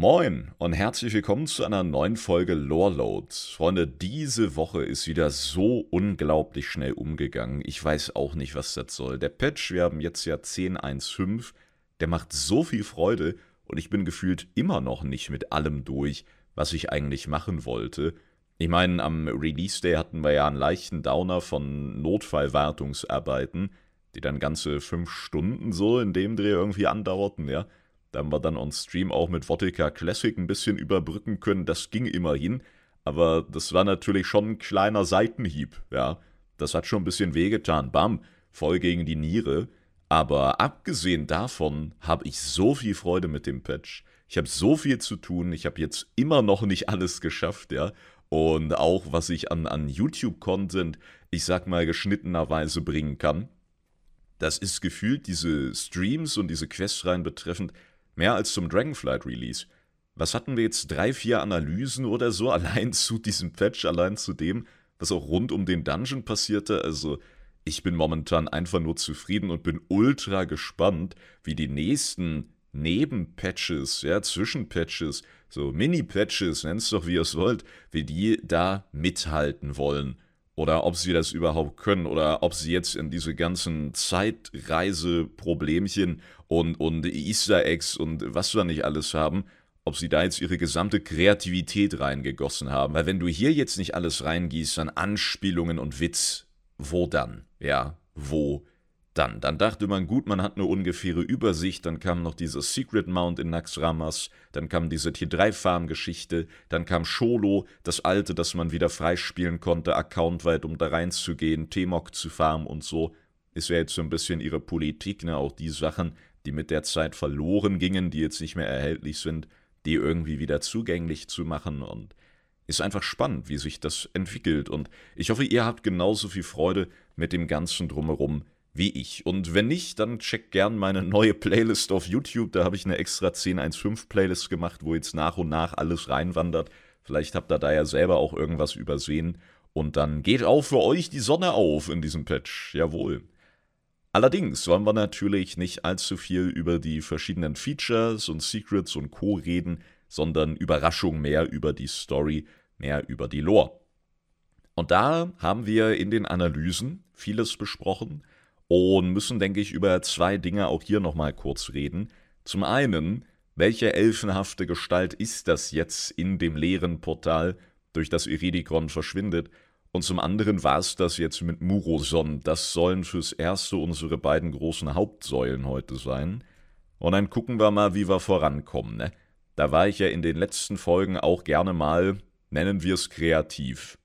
Moin und herzlich willkommen zu einer neuen Folge Loreload. Freunde, diese Woche ist wieder so unglaublich schnell umgegangen. Ich weiß auch nicht, was das soll. Der Patch, wir haben jetzt ja 10.1.5, der macht so viel Freude und ich bin gefühlt immer noch nicht mit allem durch, was ich eigentlich machen wollte. Ich meine, am Release Day hatten wir ja einen leichten Downer von Notfallwartungsarbeiten, die dann ganze fünf Stunden so in dem Dreh irgendwie andauerten, ja. Da haben wir dann on Stream auch mit Vodka Classic ein bisschen überbrücken können. Das ging immerhin. Aber das war natürlich schon ein kleiner Seitenhieb, ja. Das hat schon ein bisschen wehgetan. Bam, voll gegen die Niere. Aber abgesehen davon habe ich so viel Freude mit dem Patch. Ich habe so viel zu tun. Ich habe jetzt immer noch nicht alles geschafft, ja. Und auch was ich an, an YouTube-Content, ich sag mal, geschnittenerweise bringen kann. Das ist gefühlt diese Streams und diese Questreihen betreffend Mehr als zum Dragonflight Release. Was hatten wir jetzt? Drei, vier Analysen oder so, allein zu diesem Patch, allein zu dem, was auch rund um den Dungeon passierte. Also, ich bin momentan einfach nur zufrieden und bin ultra gespannt, wie die nächsten Nebenpatches, ja, Zwischenpatches, so Mini-Patches, nennt es doch wie ihr es wollt, wie die da mithalten wollen oder ob sie das überhaupt können oder ob sie jetzt in diese ganzen Zeitreise-Problemchen und, und Easter Eggs und was wir nicht alles haben, ob sie da jetzt ihre gesamte Kreativität reingegossen haben. Weil wenn du hier jetzt nicht alles reingießt an Anspielungen und Witz, wo dann? Ja, wo dann. Dann dachte man, gut, man hat eine ungefähre Übersicht, dann kam noch dieses Secret Mount in Naxramas, dann kam diese T3-Farm-Geschichte, dann kam Sholo, das alte, das man wieder freispielen konnte, accountweit, um da reinzugehen, T-Mok zu farmen und so. Ist ja jetzt so ein bisschen ihre Politik, ne, auch die Sachen, die mit der Zeit verloren gingen, die jetzt nicht mehr erhältlich sind, die irgendwie wieder zugänglich zu machen und ist einfach spannend, wie sich das entwickelt und ich hoffe, ihr habt genauso viel Freude mit dem Ganzen drumherum wie ich. Und wenn nicht, dann checkt gern meine neue Playlist auf YouTube. Da habe ich eine extra 1015 Playlist gemacht, wo jetzt nach und nach alles reinwandert. Vielleicht habt ihr da ja selber auch irgendwas übersehen. Und dann geht auch für euch die Sonne auf in diesem Patch. Jawohl. Allerdings wollen wir natürlich nicht allzu viel über die verschiedenen Features und Secrets und Co. reden, sondern Überraschung mehr über die Story, mehr über die Lore. Und da haben wir in den Analysen vieles besprochen und müssen, denke ich, über zwei Dinge auch hier nochmal kurz reden. Zum einen, welche elfenhafte Gestalt ist das jetzt in dem leeren Portal, durch das Iridikon verschwindet? Und zum anderen war es das jetzt mit Muroson. Das sollen fürs Erste unsere beiden großen Hauptsäulen heute sein. Und dann gucken wir mal, wie wir vorankommen. Ne? Da war ich ja in den letzten Folgen auch gerne mal, nennen wir es kreativ.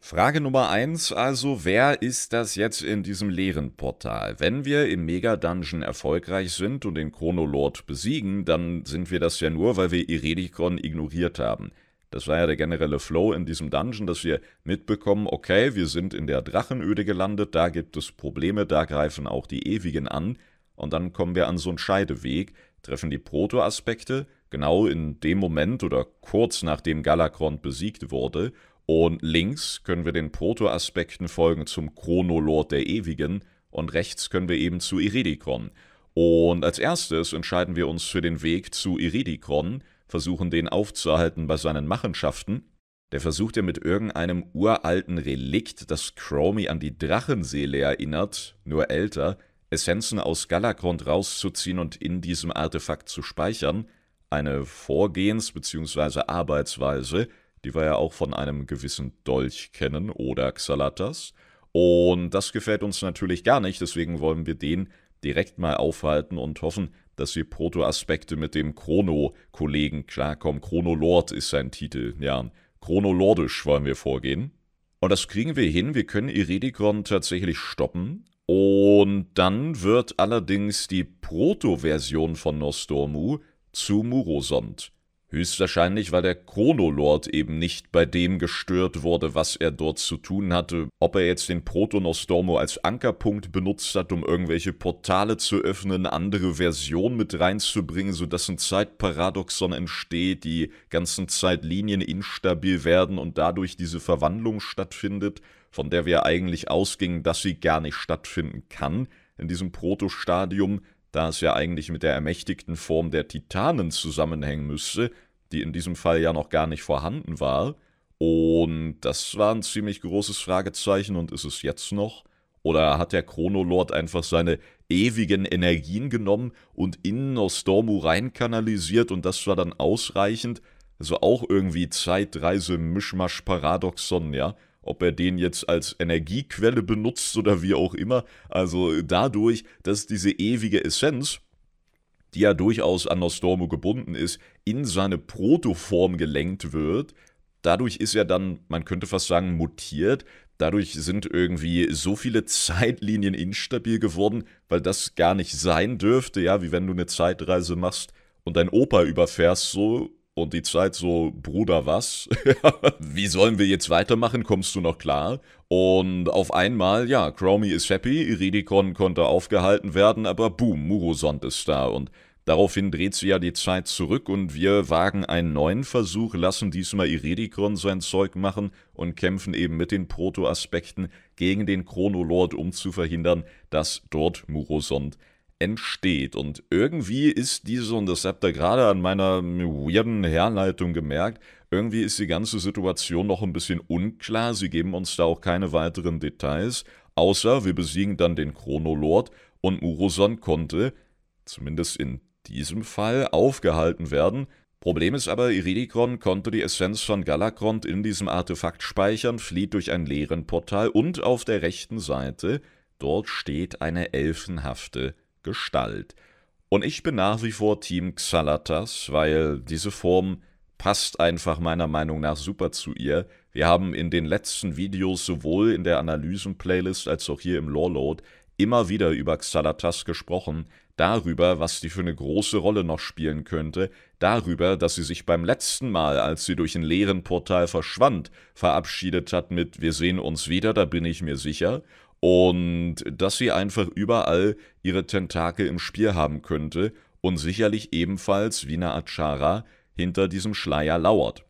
Frage Nummer eins also, wer ist das jetzt in diesem leeren Portal? Wenn wir im Mega-Dungeon erfolgreich sind und den Chronolord besiegen, dann sind wir das ja nur, weil wir Iredikon ignoriert haben. Das war ja der generelle Flow in diesem Dungeon, dass wir mitbekommen, okay, wir sind in der Drachenöde gelandet, da gibt es Probleme, da greifen auch die Ewigen an, und dann kommen wir an so einen Scheideweg, treffen die Proto-Aspekte, genau in dem Moment oder kurz nachdem Galakrond besiegt wurde, und links können wir den Proto-Aspekten folgen zum Chronolord der Ewigen und rechts können wir eben zu Iridikron. Und als erstes entscheiden wir uns für den Weg zu Iridikron, versuchen den aufzuhalten bei seinen Machenschaften. Der versucht ja mit irgendeinem uralten Relikt, das Chromie an die Drachenseele erinnert, nur älter, Essenzen aus Galakrond rauszuziehen und in diesem Artefakt zu speichern. Eine Vorgehens- bzw. Arbeitsweise, die wir ja auch von einem gewissen Dolch kennen oder Xalatas. Und das gefällt uns natürlich gar nicht, deswegen wollen wir den direkt mal aufhalten und hoffen, dass wir Proto-Aspekte mit dem Chrono-Kollegen klarkommen. Chrono-Lord ist sein Titel, ja. Chronolordisch wollen wir vorgehen. Und das kriegen wir hin, wir können Iridikron tatsächlich stoppen. Und dann wird allerdings die Proto-Version von Nostormu zu Murosond. Höchstwahrscheinlich, weil der Chronolord eben nicht bei dem gestört wurde, was er dort zu tun hatte. Ob er jetzt den Protonostormo als Ankerpunkt benutzt hat, um irgendwelche Portale zu öffnen, andere Versionen mit reinzubringen, sodass ein Zeitparadoxon entsteht, die ganzen Zeitlinien instabil werden und dadurch diese Verwandlung stattfindet, von der wir eigentlich ausgingen, dass sie gar nicht stattfinden kann in diesem Protostadium, da es ja eigentlich mit der ermächtigten Form der Titanen zusammenhängen müsste, die in diesem Fall ja noch gar nicht vorhanden war. Und das war ein ziemlich großes Fragezeichen und ist es jetzt noch? Oder hat der Chronolord einfach seine ewigen Energien genommen und in Nostormu reinkanalisiert und das war dann ausreichend? Also auch irgendwie Zeitreise, Mischmasch, Paradoxon, ja? Ob er den jetzt als Energiequelle benutzt oder wie auch immer. Also dadurch, dass diese ewige Essenz, die ja durchaus an Nostormu gebunden ist, in seine Protoform gelenkt wird, dadurch ist er dann, man könnte fast sagen, mutiert. Dadurch sind irgendwie so viele Zeitlinien instabil geworden, weil das gar nicht sein dürfte, ja, wie wenn du eine Zeitreise machst und dein Opa überfährst so und die Zeit so, Bruder, was? Wie sollen wir jetzt weitermachen? Kommst du noch klar? Und auf einmal, ja, Chromie ist happy, Iridikon konnte aufgehalten werden, aber boom, Murosond ist da und Daraufhin dreht sie ja die Zeit zurück und wir wagen einen neuen Versuch, lassen diesmal Iridikon sein Zeug machen und kämpfen eben mit den Proto-Aspekten gegen den Chronolord, um zu verhindern, dass dort Murosond entsteht. Und irgendwie ist diese, und das habt ihr gerade an meiner weirden Herleitung gemerkt, irgendwie ist die ganze Situation noch ein bisschen unklar. Sie geben uns da auch keine weiteren Details, außer wir besiegen dann den Chronolord und Muroson konnte, zumindest in diesem Fall aufgehalten werden. Problem ist aber, Iridikron konnte die Essenz von Galakrond in diesem Artefakt speichern, flieht durch ein leeren Portal und auf der rechten Seite, dort steht eine elfenhafte Gestalt. Und ich bin nach wie vor Team Xalatas, weil diese Form passt einfach meiner Meinung nach super zu ihr. Wir haben in den letzten Videos sowohl in der Analysen-Playlist als auch hier im Lore-Load immer wieder über Xalatas gesprochen, darüber, was die für eine große Rolle noch spielen könnte, darüber, dass sie sich beim letzten Mal, als sie durch ein leeren Portal verschwand, verabschiedet hat mit Wir sehen uns wieder, da bin ich mir sicher, und dass sie einfach überall ihre Tentakel im Spiel haben könnte und sicherlich ebenfalls wie eine Achara hinter diesem Schleier lauert.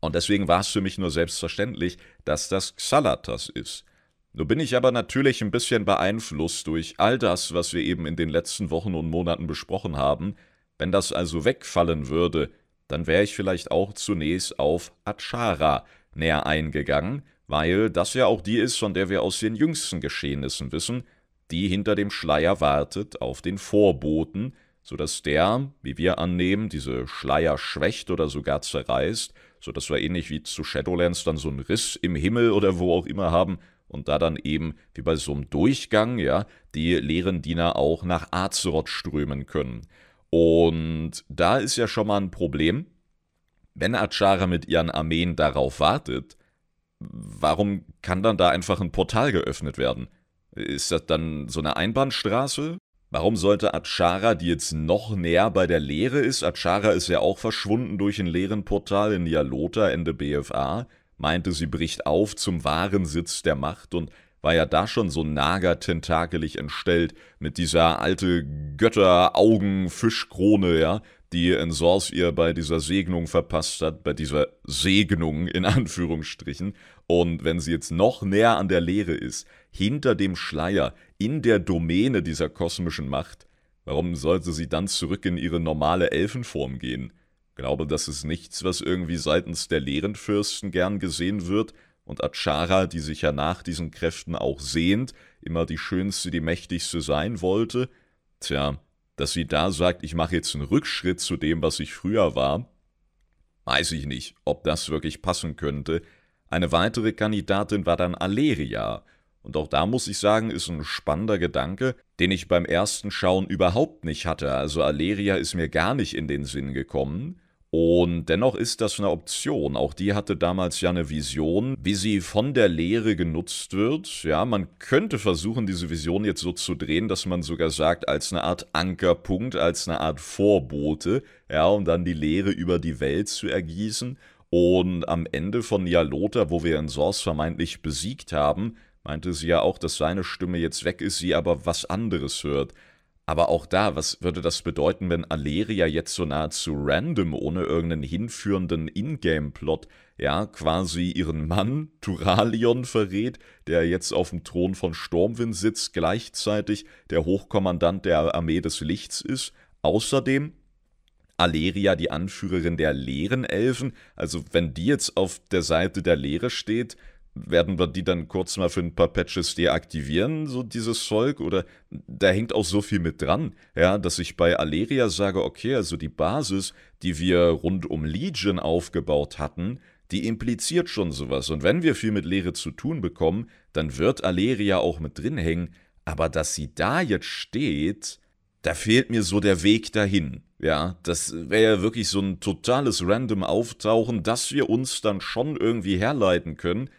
Und deswegen war es für mich nur selbstverständlich, dass das Xalatas ist. Nun bin ich aber natürlich ein bisschen beeinflusst durch all das, was wir eben in den letzten Wochen und Monaten besprochen haben. Wenn das also wegfallen würde, dann wäre ich vielleicht auch zunächst auf Achara näher eingegangen, weil das ja auch die ist, von der wir aus den jüngsten Geschehnissen wissen, die hinter dem Schleier wartet auf den Vorboten, so dass der, wie wir annehmen, diese Schleier schwächt oder sogar zerreißt, so dass wir ähnlich wie zu Shadowlands dann so einen Riss im Himmel oder wo auch immer haben, und da dann eben, wie bei so einem Durchgang, ja, die leeren Diener auch nach Azeroth strömen können. Und da ist ja schon mal ein Problem, wenn Achara mit ihren Armeen darauf wartet, warum kann dann da einfach ein Portal geöffnet werden? Ist das dann so eine Einbahnstraße? Warum sollte Achara, die jetzt noch näher bei der Leere ist, Achara ist ja auch verschwunden durch ein leeren Portal in Nialota Ende BFA, meinte, sie bricht auf zum wahren Sitz der Macht und war ja da schon so nagertentakelig entstellt mit dieser alte Götter-Augen-Fischkrone, ja, die Ensors ihr bei dieser Segnung verpasst hat, bei dieser Segnung in Anführungsstrichen. Und wenn sie jetzt noch näher an der Leere ist, hinter dem Schleier, in der Domäne dieser kosmischen Macht, warum sollte sie dann zurück in ihre normale Elfenform gehen? glaube, das ist nichts, was irgendwie seitens der Lehrenfürsten gern gesehen wird, und Achara, die sich ja nach diesen Kräften auch sehnt, immer die schönste, die mächtigste sein wollte, tja, dass sie da sagt, ich mache jetzt einen Rückschritt zu dem, was ich früher war, weiß ich nicht, ob das wirklich passen könnte. Eine weitere Kandidatin war dann Aleria, und auch da muss ich sagen, ist ein spannender Gedanke, den ich beim ersten Schauen überhaupt nicht hatte. Also Aleria ist mir gar nicht in den Sinn gekommen. Und dennoch ist das eine Option. Auch die hatte damals ja eine Vision, wie sie von der Lehre genutzt wird. Ja, man könnte versuchen, diese Vision jetzt so zu drehen, dass man sogar sagt, als eine Art Ankerpunkt, als eine Art Vorbote, ja, um dann die Lehre über die Welt zu ergießen. Und am Ende von Nialota, wo wir in Source vermeintlich besiegt haben, meinte sie ja auch, dass seine Stimme jetzt weg ist, sie aber was anderes hört. Aber auch da, was würde das bedeuten, wenn Aleria jetzt so nahezu random, ohne irgendeinen hinführenden Ingame-Plot, ja, quasi ihren Mann Turalion verrät, der jetzt auf dem Thron von Stormwind sitzt, gleichzeitig der Hochkommandant der Armee des Lichts ist. Außerdem Aleria die Anführerin der leeren Elfen? Also wenn die jetzt auf der Seite der Leere steht, werden wir die dann kurz mal für ein paar Patches deaktivieren, so dieses Zeug? Oder da hängt auch so viel mit dran, ja, dass ich bei Aleria sage, okay, also die Basis, die wir rund um Legion aufgebaut hatten, die impliziert schon sowas. Und wenn wir viel mit Leere zu tun bekommen, dann wird Aleria auch mit drin hängen. Aber dass sie da jetzt steht, da fehlt mir so der Weg dahin. Ja, das wäre ja wirklich so ein totales random Auftauchen, dass wir uns dann schon irgendwie herleiten können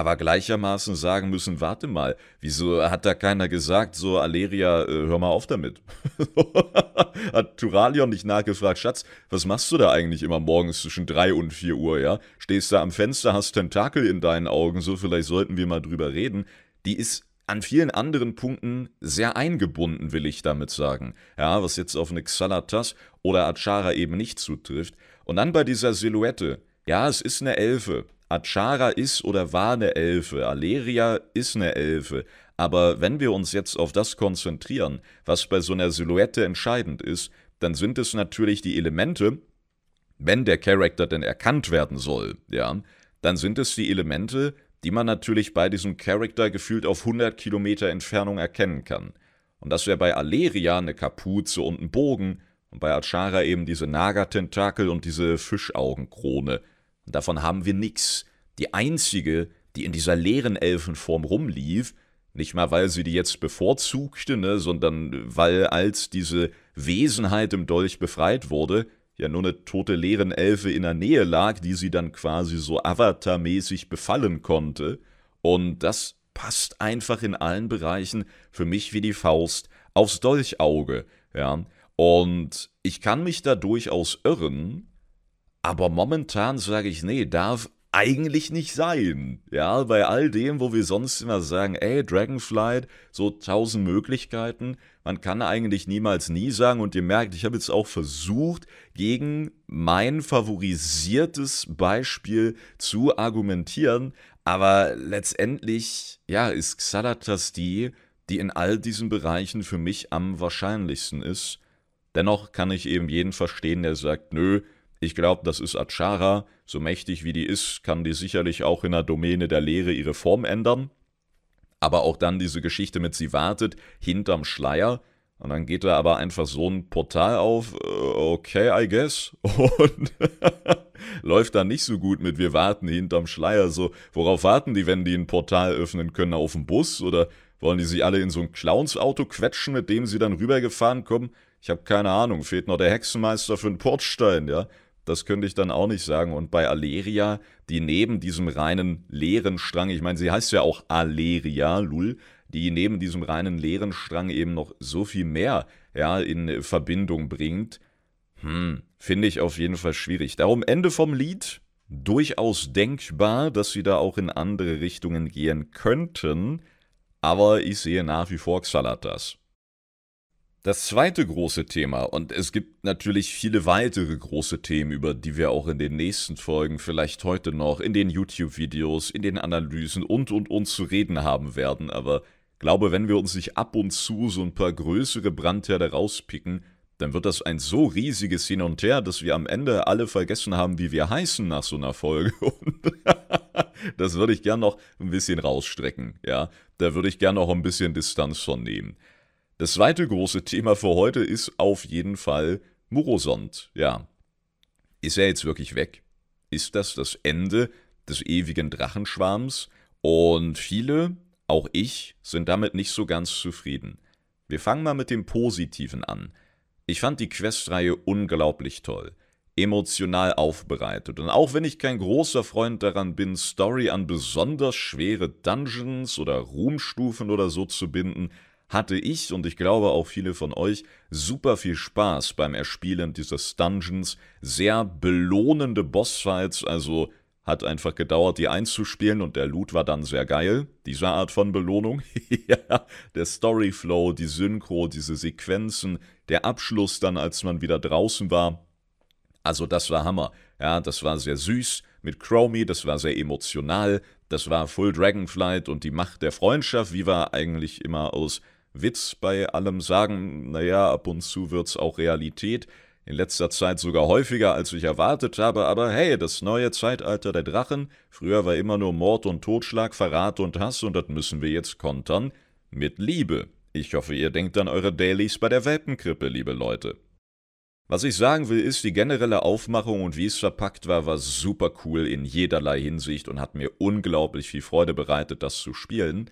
aber gleichermaßen sagen müssen, warte mal, wieso hat da keiner gesagt, so Aleria, äh, hör mal auf damit. hat Turalion nicht nachgefragt, Schatz, was machst du da eigentlich immer morgens zwischen 3 und 4 Uhr, ja? Stehst da am Fenster, hast Tentakel in deinen Augen, so vielleicht sollten wir mal drüber reden. Die ist an vielen anderen Punkten sehr eingebunden, will ich damit sagen. Ja, was jetzt auf eine Xalatas oder Achara eben nicht zutrifft. Und dann bei dieser Silhouette. Ja, es ist eine Elfe. Achara ist oder war eine Elfe, Aleria ist eine Elfe, aber wenn wir uns jetzt auf das konzentrieren, was bei so einer Silhouette entscheidend ist, dann sind es natürlich die Elemente, wenn der Charakter denn erkannt werden soll, ja, dann sind es die Elemente, die man natürlich bei diesem Charakter gefühlt auf 100 Kilometer Entfernung erkennen kann. Und das wäre bei Aleria eine Kapuze und ein Bogen und bei Achara eben diese Nagatentakel und diese Fischaugenkrone. Davon haben wir nichts. Die einzige, die in dieser leeren Elfenform rumlief, nicht mal weil sie die jetzt bevorzugte, ne, sondern weil als diese Wesenheit im Dolch befreit wurde, ja nur eine tote leeren Elfe in der Nähe lag, die sie dann quasi so avatarmäßig befallen konnte. Und das passt einfach in allen Bereichen für mich wie die Faust aufs Dolchauge, ja. Und ich kann mich da durchaus irren, aber momentan sage ich, nee, darf eigentlich nicht sein. Ja, bei all dem, wo wir sonst immer sagen, ey, Dragonflight, so tausend Möglichkeiten, man kann eigentlich niemals nie sagen und ihr merkt, ich habe jetzt auch versucht, gegen mein favorisiertes Beispiel zu argumentieren, aber letztendlich, ja, ist Xalatas die, die in all diesen Bereichen für mich am wahrscheinlichsten ist. Dennoch kann ich eben jeden verstehen, der sagt, nö, ich glaube, das ist Achara. So mächtig wie die ist, kann die sicherlich auch in der Domäne der Lehre ihre Form ändern. Aber auch dann diese Geschichte mit sie wartet hinterm Schleier. Und dann geht da aber einfach so ein Portal auf. Äh, okay, I guess. Und läuft da nicht so gut mit wir warten hinterm Schleier. So, worauf warten die, wenn die ein Portal öffnen können? Auf dem Bus? Oder wollen die sich alle in so ein Clowns-Auto quetschen, mit dem sie dann rübergefahren kommen? Ich habe keine Ahnung. Fehlt noch der Hexenmeister für einen Portstein, ja? Das könnte ich dann auch nicht sagen. Und bei Aleria, die neben diesem reinen leeren Strang, ich meine, sie heißt ja auch Aleria, Lul, die neben diesem reinen leeren Strang eben noch so viel mehr ja, in Verbindung bringt, hm, finde ich auf jeden Fall schwierig. Darum Ende vom Lied. Durchaus denkbar, dass sie da auch in andere Richtungen gehen könnten, aber ich sehe nach wie vor Xalatas. Das zweite große Thema, und es gibt natürlich viele weitere große Themen, über die wir auch in den nächsten Folgen, vielleicht heute noch, in den YouTube-Videos, in den Analysen und und und zu reden haben werden, aber glaube, wenn wir uns nicht ab und zu so ein paar größere Brandherde rauspicken, dann wird das ein so riesiges Hin und Her, dass wir am Ende alle vergessen haben, wie wir heißen nach so einer Folge. Und das würde ich gern noch ein bisschen rausstrecken, ja. Da würde ich gern noch ein bisschen Distanz von nehmen. Das zweite große Thema für heute ist auf jeden Fall Murosond. Ja. Ist er jetzt wirklich weg? Ist das das Ende des ewigen Drachenschwarms? Und viele, auch ich, sind damit nicht so ganz zufrieden. Wir fangen mal mit dem Positiven an. Ich fand die Questreihe unglaublich toll emotional aufbereitet. Und auch wenn ich kein großer Freund daran bin, Story an besonders schwere Dungeons oder Ruhmstufen oder so zu binden, hatte ich und ich glaube auch viele von euch super viel Spaß beim Erspielen dieses Dungeons. Sehr belohnende Bossfights, also hat einfach gedauert, die einzuspielen und der Loot war dann sehr geil. Diese Art von Belohnung. ja, der Storyflow, die Synchro, diese Sequenzen, der Abschluss dann, als man wieder draußen war. Also das war Hammer. Ja, das war sehr süß mit Chromie, das war sehr emotional, das war Full Dragonflight und die Macht der Freundschaft, wie wir eigentlich immer aus Witz bei allem sagen, naja, ab und zu wird's auch Realität. in letzter Zeit sogar häufiger, als ich erwartet habe, aber hey, das neue Zeitalter der Drachen, früher war immer nur Mord und Totschlag, Verrat und Hass und das müssen wir jetzt kontern mit Liebe. Ich hoffe, ihr denkt an eure Dailies bei der Welpenkrippe, liebe Leute. Was ich sagen will, ist, die generelle Aufmachung und wie es verpackt war, war super cool in jederlei Hinsicht und hat mir unglaublich viel Freude bereitet, das zu spielen.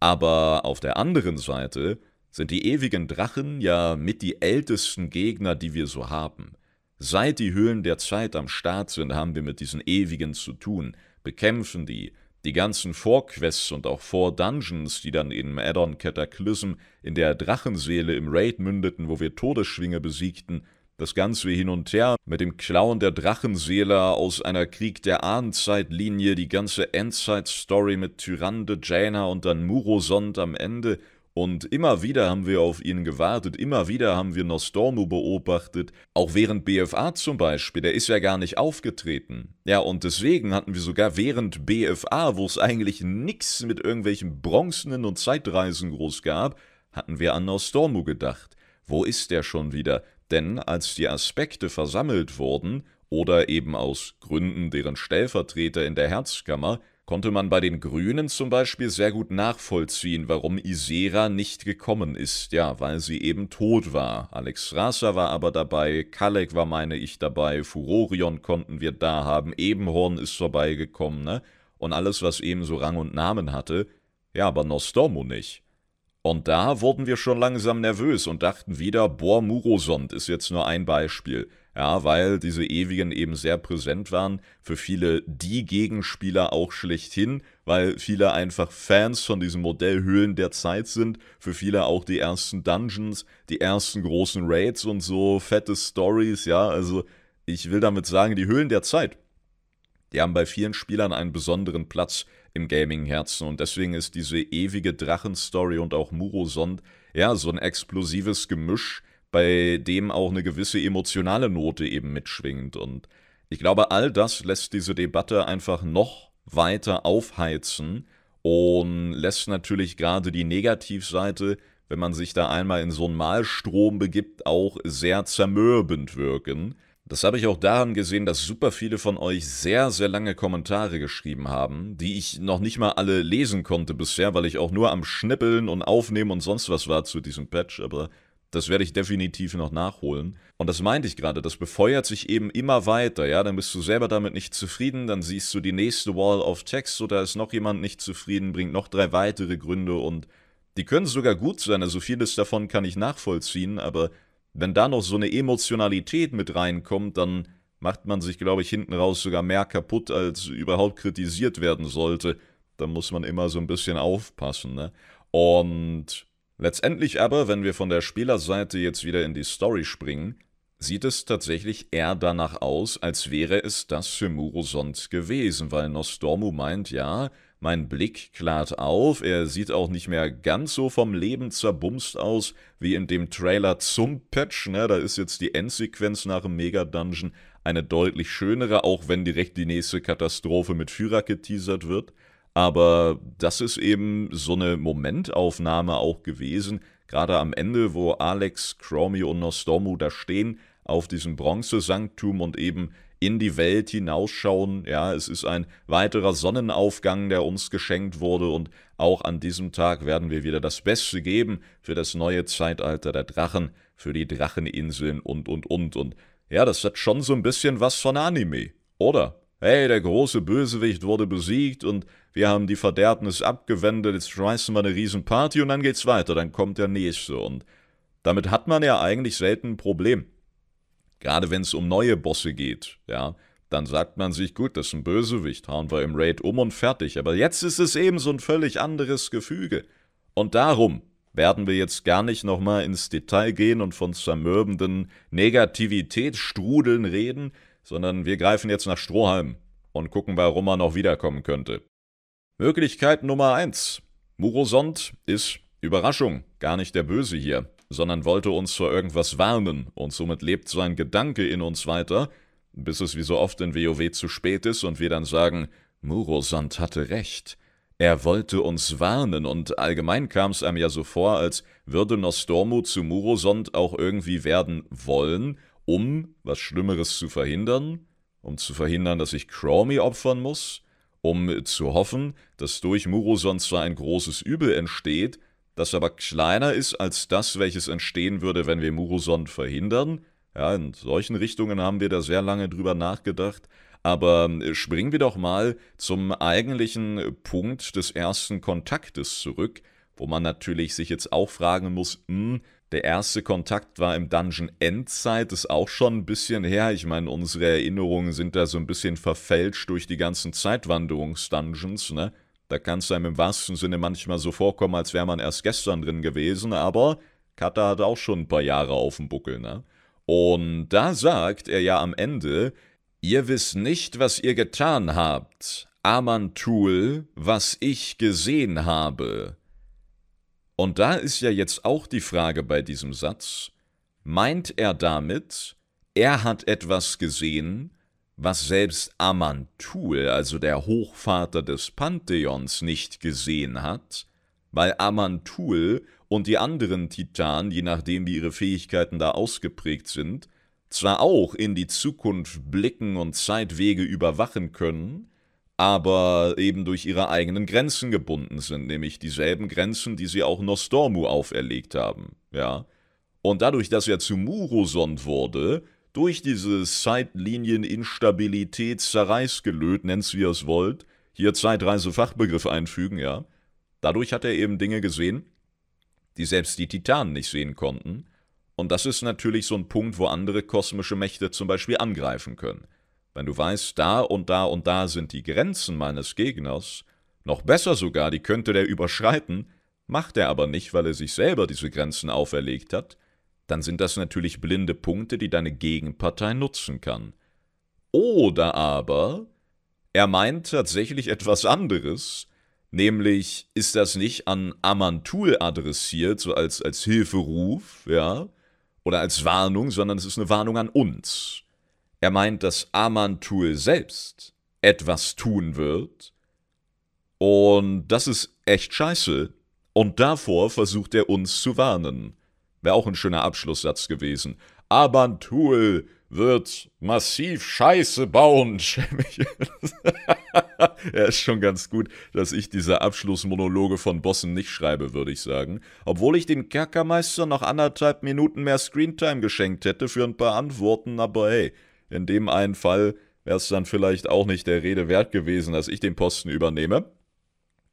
Aber auf der anderen Seite sind die ewigen Drachen ja mit die ältesten Gegner, die wir so haben. Seit die Höhlen der Zeit am Start sind, haben wir mit diesen Ewigen zu tun, bekämpfen die, die ganzen Vorquests und auch Vor-Dungeons, die dann in Addon Cataclysm in der Drachenseele im Raid mündeten, wo wir Todesschwinge besiegten, das Ganze hin und her mit dem Klauen der Drachenseele aus einer Krieg der Ahnenzeitlinie, die ganze Endzeit-Story mit Tyrande, Jaina und dann Murosond am Ende und immer wieder haben wir auf ihn gewartet, immer wieder haben wir Nostormu beobachtet, auch während BFA zum Beispiel, der ist ja gar nicht aufgetreten. Ja, und deswegen hatten wir sogar während BFA, wo es eigentlich nichts mit irgendwelchen Bronzenen und Zeitreisen groß gab, hatten wir an Nostormu gedacht. Wo ist der schon wieder? Denn als die Aspekte versammelt wurden, oder eben aus Gründen deren Stellvertreter in der Herzkammer, konnte man bei den Grünen zum Beispiel sehr gut nachvollziehen, warum Isera nicht gekommen ist, ja, weil sie eben tot war. Alex Strasser war aber dabei, Kalek war, meine ich, dabei, Furorion konnten wir da haben, Ebenhorn ist vorbeigekommen, ne? Und alles, was eben so Rang und Namen hatte, ja, aber Nostormo nicht. Und da wurden wir schon langsam nervös und dachten wieder, boah, Murosond ist jetzt nur ein Beispiel. Ja, weil diese Ewigen eben sehr präsent waren, für viele die Gegenspieler auch schlechthin, weil viele einfach Fans von diesen Modellhöhlen der Zeit sind, für viele auch die ersten Dungeons, die ersten großen Raids und so, fette Stories, ja, also ich will damit sagen, die Höhlen der Zeit, die haben bei vielen Spielern einen besonderen Platz im Gaming-Herzen und deswegen ist diese ewige Drachenstory und auch Murosond, ja, so ein explosives Gemisch, bei dem auch eine gewisse emotionale Note eben mitschwingt. Und ich glaube, all das lässt diese Debatte einfach noch weiter aufheizen und lässt natürlich gerade die Negativseite, wenn man sich da einmal in so einen Malstrom begibt, auch sehr zermürbend wirken. Das habe ich auch daran gesehen, dass super viele von euch sehr, sehr lange Kommentare geschrieben haben, die ich noch nicht mal alle lesen konnte bisher, weil ich auch nur am Schnippeln und Aufnehmen und sonst was war zu diesem Patch, aber das werde ich definitiv noch nachholen. Und das meinte ich gerade, das befeuert sich eben immer weiter, ja, dann bist du selber damit nicht zufrieden, dann siehst du die nächste Wall of Text oder ist noch jemand nicht zufrieden, bringt noch drei weitere Gründe und die können sogar gut sein, also vieles davon kann ich nachvollziehen, aber wenn da noch so eine Emotionalität mit reinkommt, dann macht man sich, glaube ich, hinten raus sogar mehr kaputt, als überhaupt kritisiert werden sollte. Da muss man immer so ein bisschen aufpassen, ne? Und Letztendlich aber, wenn wir von der Spielerseite jetzt wieder in die Story springen, sieht es tatsächlich eher danach aus, als wäre es das für Murosond gewesen, weil Nostormu meint, ja, mein Blick klart auf, er sieht auch nicht mehr ganz so vom Leben zerbumst aus wie in dem Trailer zum Patch, ne, da ist jetzt die Endsequenz nach dem Mega-Dungeon eine deutlich schönere, auch wenn direkt die nächste Katastrophe mit Führer geteasert wird. Aber das ist eben so eine Momentaufnahme auch gewesen, gerade am Ende, wo Alex, Chromie und Nostormu da stehen auf diesem Bronzesanktum und eben in die Welt hinausschauen. Ja, es ist ein weiterer Sonnenaufgang, der uns geschenkt wurde und auch an diesem Tag werden wir wieder das Beste geben für das neue Zeitalter der Drachen, für die Dracheninseln und und und und. Ja, das hat schon so ein bisschen was von Anime, oder? Hey, der große Bösewicht wurde besiegt und wir haben die Verderbnis abgewendet, jetzt schmeißen wir eine Riesenparty und dann geht's weiter, dann kommt der nächste. Und damit hat man ja eigentlich selten ein Problem. Gerade wenn es um neue Bosse geht, ja, dann sagt man sich, gut, das ist ein Bösewicht, hauen wir im Raid um und fertig. Aber jetzt ist es eben so ein völlig anderes Gefüge. Und darum werden wir jetzt gar nicht nochmal ins Detail gehen und von zermürbenden Negativitätsstrudeln reden, sondern wir greifen jetzt nach Strohhalm und gucken, warum er noch wiederkommen könnte. Möglichkeit Nummer 1. Murosond ist, Überraschung, gar nicht der Böse hier, sondern wollte uns vor irgendwas warnen und somit lebt sein Gedanke in uns weiter, bis es wie so oft in WoW zu spät ist und wir dann sagen, Murosond hatte recht. Er wollte uns warnen und allgemein kam es einem ja so vor, als würde Nostormu zu Murosond auch irgendwie werden wollen um was Schlimmeres zu verhindern, um zu verhindern, dass ich Chromie opfern muss, um zu hoffen, dass durch Muroson zwar ein großes Übel entsteht, das aber kleiner ist als das, welches entstehen würde, wenn wir Muroson verhindern. Ja, in solchen Richtungen haben wir da sehr lange drüber nachgedacht. Aber äh, springen wir doch mal zum eigentlichen Punkt des ersten Kontaktes zurück, wo man natürlich sich jetzt auch fragen muss, mh, hm, der erste Kontakt war im Dungeon Endzeit, ist auch schon ein bisschen her. Ich meine, unsere Erinnerungen sind da so ein bisschen verfälscht durch die ganzen Zeitwanderungs-Dungeons, ne? Da kann es einem im wahrsten Sinne manchmal so vorkommen, als wäre man erst gestern drin gewesen, aber Kata hat auch schon ein paar Jahre auf dem Buckel, ne? Und da sagt er ja am Ende, ihr wisst nicht, was ihr getan habt, Amantul, was ich gesehen habe. Und da ist ja jetzt auch die Frage bei diesem Satz, meint er damit, er hat etwas gesehen, was selbst Amantul, also der Hochvater des Pantheons, nicht gesehen hat, weil Amantul und die anderen Titanen, je nachdem wie ihre Fähigkeiten da ausgeprägt sind, zwar auch in die Zukunft blicken und Zeitwege überwachen können, aber eben durch ihre eigenen Grenzen gebunden sind, nämlich dieselben Grenzen, die sie auch Nostormu auferlegt haben, ja. Und dadurch, dass er zu Murosond wurde, durch diese Zeitlinien-Instabilität, Zerreißgelöt, nennt's wie ihr es wollt, hier Zeitreise-Fachbegriff einfügen, ja. Dadurch hat er eben Dinge gesehen, die selbst die Titanen nicht sehen konnten. Und das ist natürlich so ein Punkt, wo andere kosmische Mächte zum Beispiel angreifen können. Wenn du weißt, da und da und da sind die Grenzen meines Gegners, noch besser sogar, die könnte der überschreiten, macht er aber nicht, weil er sich selber diese Grenzen auferlegt hat, dann sind das natürlich blinde Punkte, die deine Gegenpartei nutzen kann. Oder aber er meint tatsächlich etwas anderes, nämlich ist das nicht an Amantul adressiert, so als, als Hilferuf, ja, oder als Warnung, sondern es ist eine Warnung an uns. Er meint, dass Amantul selbst etwas tun wird. Und das ist echt scheiße. Und davor versucht er uns zu warnen. Wäre auch ein schöner Abschlusssatz gewesen. Amantul wird massiv Scheiße bauen. ja, ist schon ganz gut, dass ich diese Abschlussmonologe von Bossen nicht schreibe, würde ich sagen. Obwohl ich dem Kerkermeister noch anderthalb Minuten mehr Screentime geschenkt hätte für ein paar Antworten, aber hey, in dem einen Fall wäre es dann vielleicht auch nicht der Rede wert gewesen, dass ich den Posten übernehme.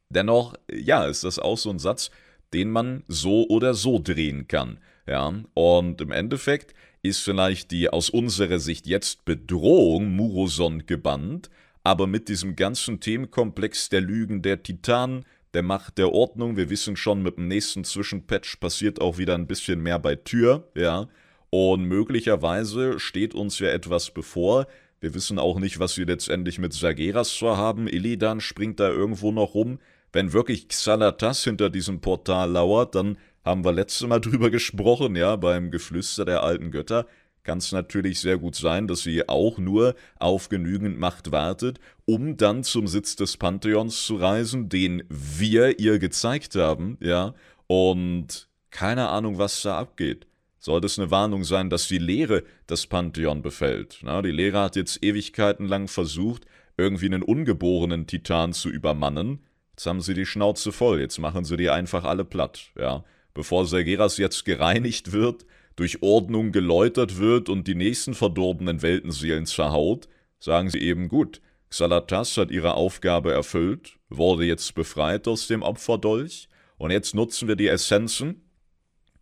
Dennoch, ja, ist das auch so ein Satz, den man so oder so drehen kann. Ja, und im Endeffekt ist vielleicht die aus unserer Sicht jetzt Bedrohung Muroson gebannt, aber mit diesem ganzen Themenkomplex der Lügen der Titanen, der Macht der Ordnung, wir wissen schon, mit dem nächsten Zwischenpatch passiert auch wieder ein bisschen mehr bei Tür, ja, und möglicherweise steht uns ja etwas bevor. Wir wissen auch nicht, was wir letztendlich mit Sageras vorhaben. Illidan springt da irgendwo noch rum. Wenn wirklich Xalatas hinter diesem Portal lauert, dann haben wir letztes Mal drüber gesprochen, ja, beim Geflüster der alten Götter. Kann es natürlich sehr gut sein, dass sie auch nur auf genügend Macht wartet, um dann zum Sitz des Pantheons zu reisen, den wir ihr gezeigt haben, ja, und keine Ahnung, was da abgeht sollte es eine Warnung sein, dass die Lehre das Pantheon befällt. Na, die Lehre hat jetzt Ewigkeiten lang versucht, irgendwie einen ungeborenen Titan zu übermannen. Jetzt haben sie die Schnauze voll, jetzt machen sie die einfach alle platt, ja. Bevor Sergeras jetzt gereinigt wird, durch Ordnung geläutert wird und die nächsten verdorbenen Weltenseelen zerhaut, sagen sie eben gut, Xalatas hat ihre Aufgabe erfüllt, wurde jetzt befreit aus dem Opferdolch, und jetzt nutzen wir die Essenzen,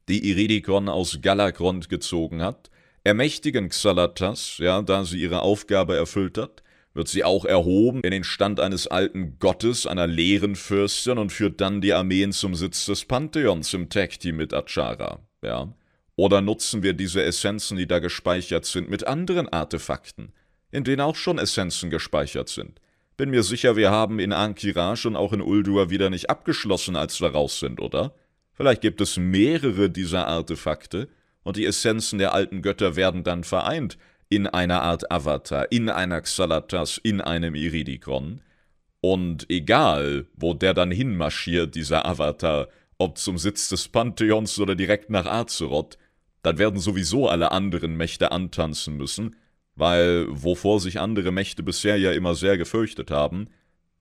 die Iridikon aus Galakrond gezogen hat, ermächtigen Xalatas, ja, da sie ihre Aufgabe erfüllt hat, wird sie auch erhoben in den Stand eines alten Gottes, einer leeren Fürstin und führt dann die Armeen zum Sitz des Pantheons im Tag-Team mit Achara, ja. Oder nutzen wir diese Essenzen, die da gespeichert sind, mit anderen Artefakten, in denen auch schon Essenzen gespeichert sind. Bin mir sicher, wir haben in Ankiraj und auch in Uldur wieder nicht abgeschlossen, als wir raus sind, oder? Vielleicht gibt es mehrere dieser Artefakte und die Essenzen der alten Götter werden dann vereint in einer Art Avatar, in einer Xalatas, in einem Iridikon. Und egal, wo der dann hinmarschiert, dieser Avatar, ob zum Sitz des Pantheons oder direkt nach Azeroth, dann werden sowieso alle anderen Mächte antanzen müssen, weil wovor sich andere Mächte bisher ja immer sehr gefürchtet haben,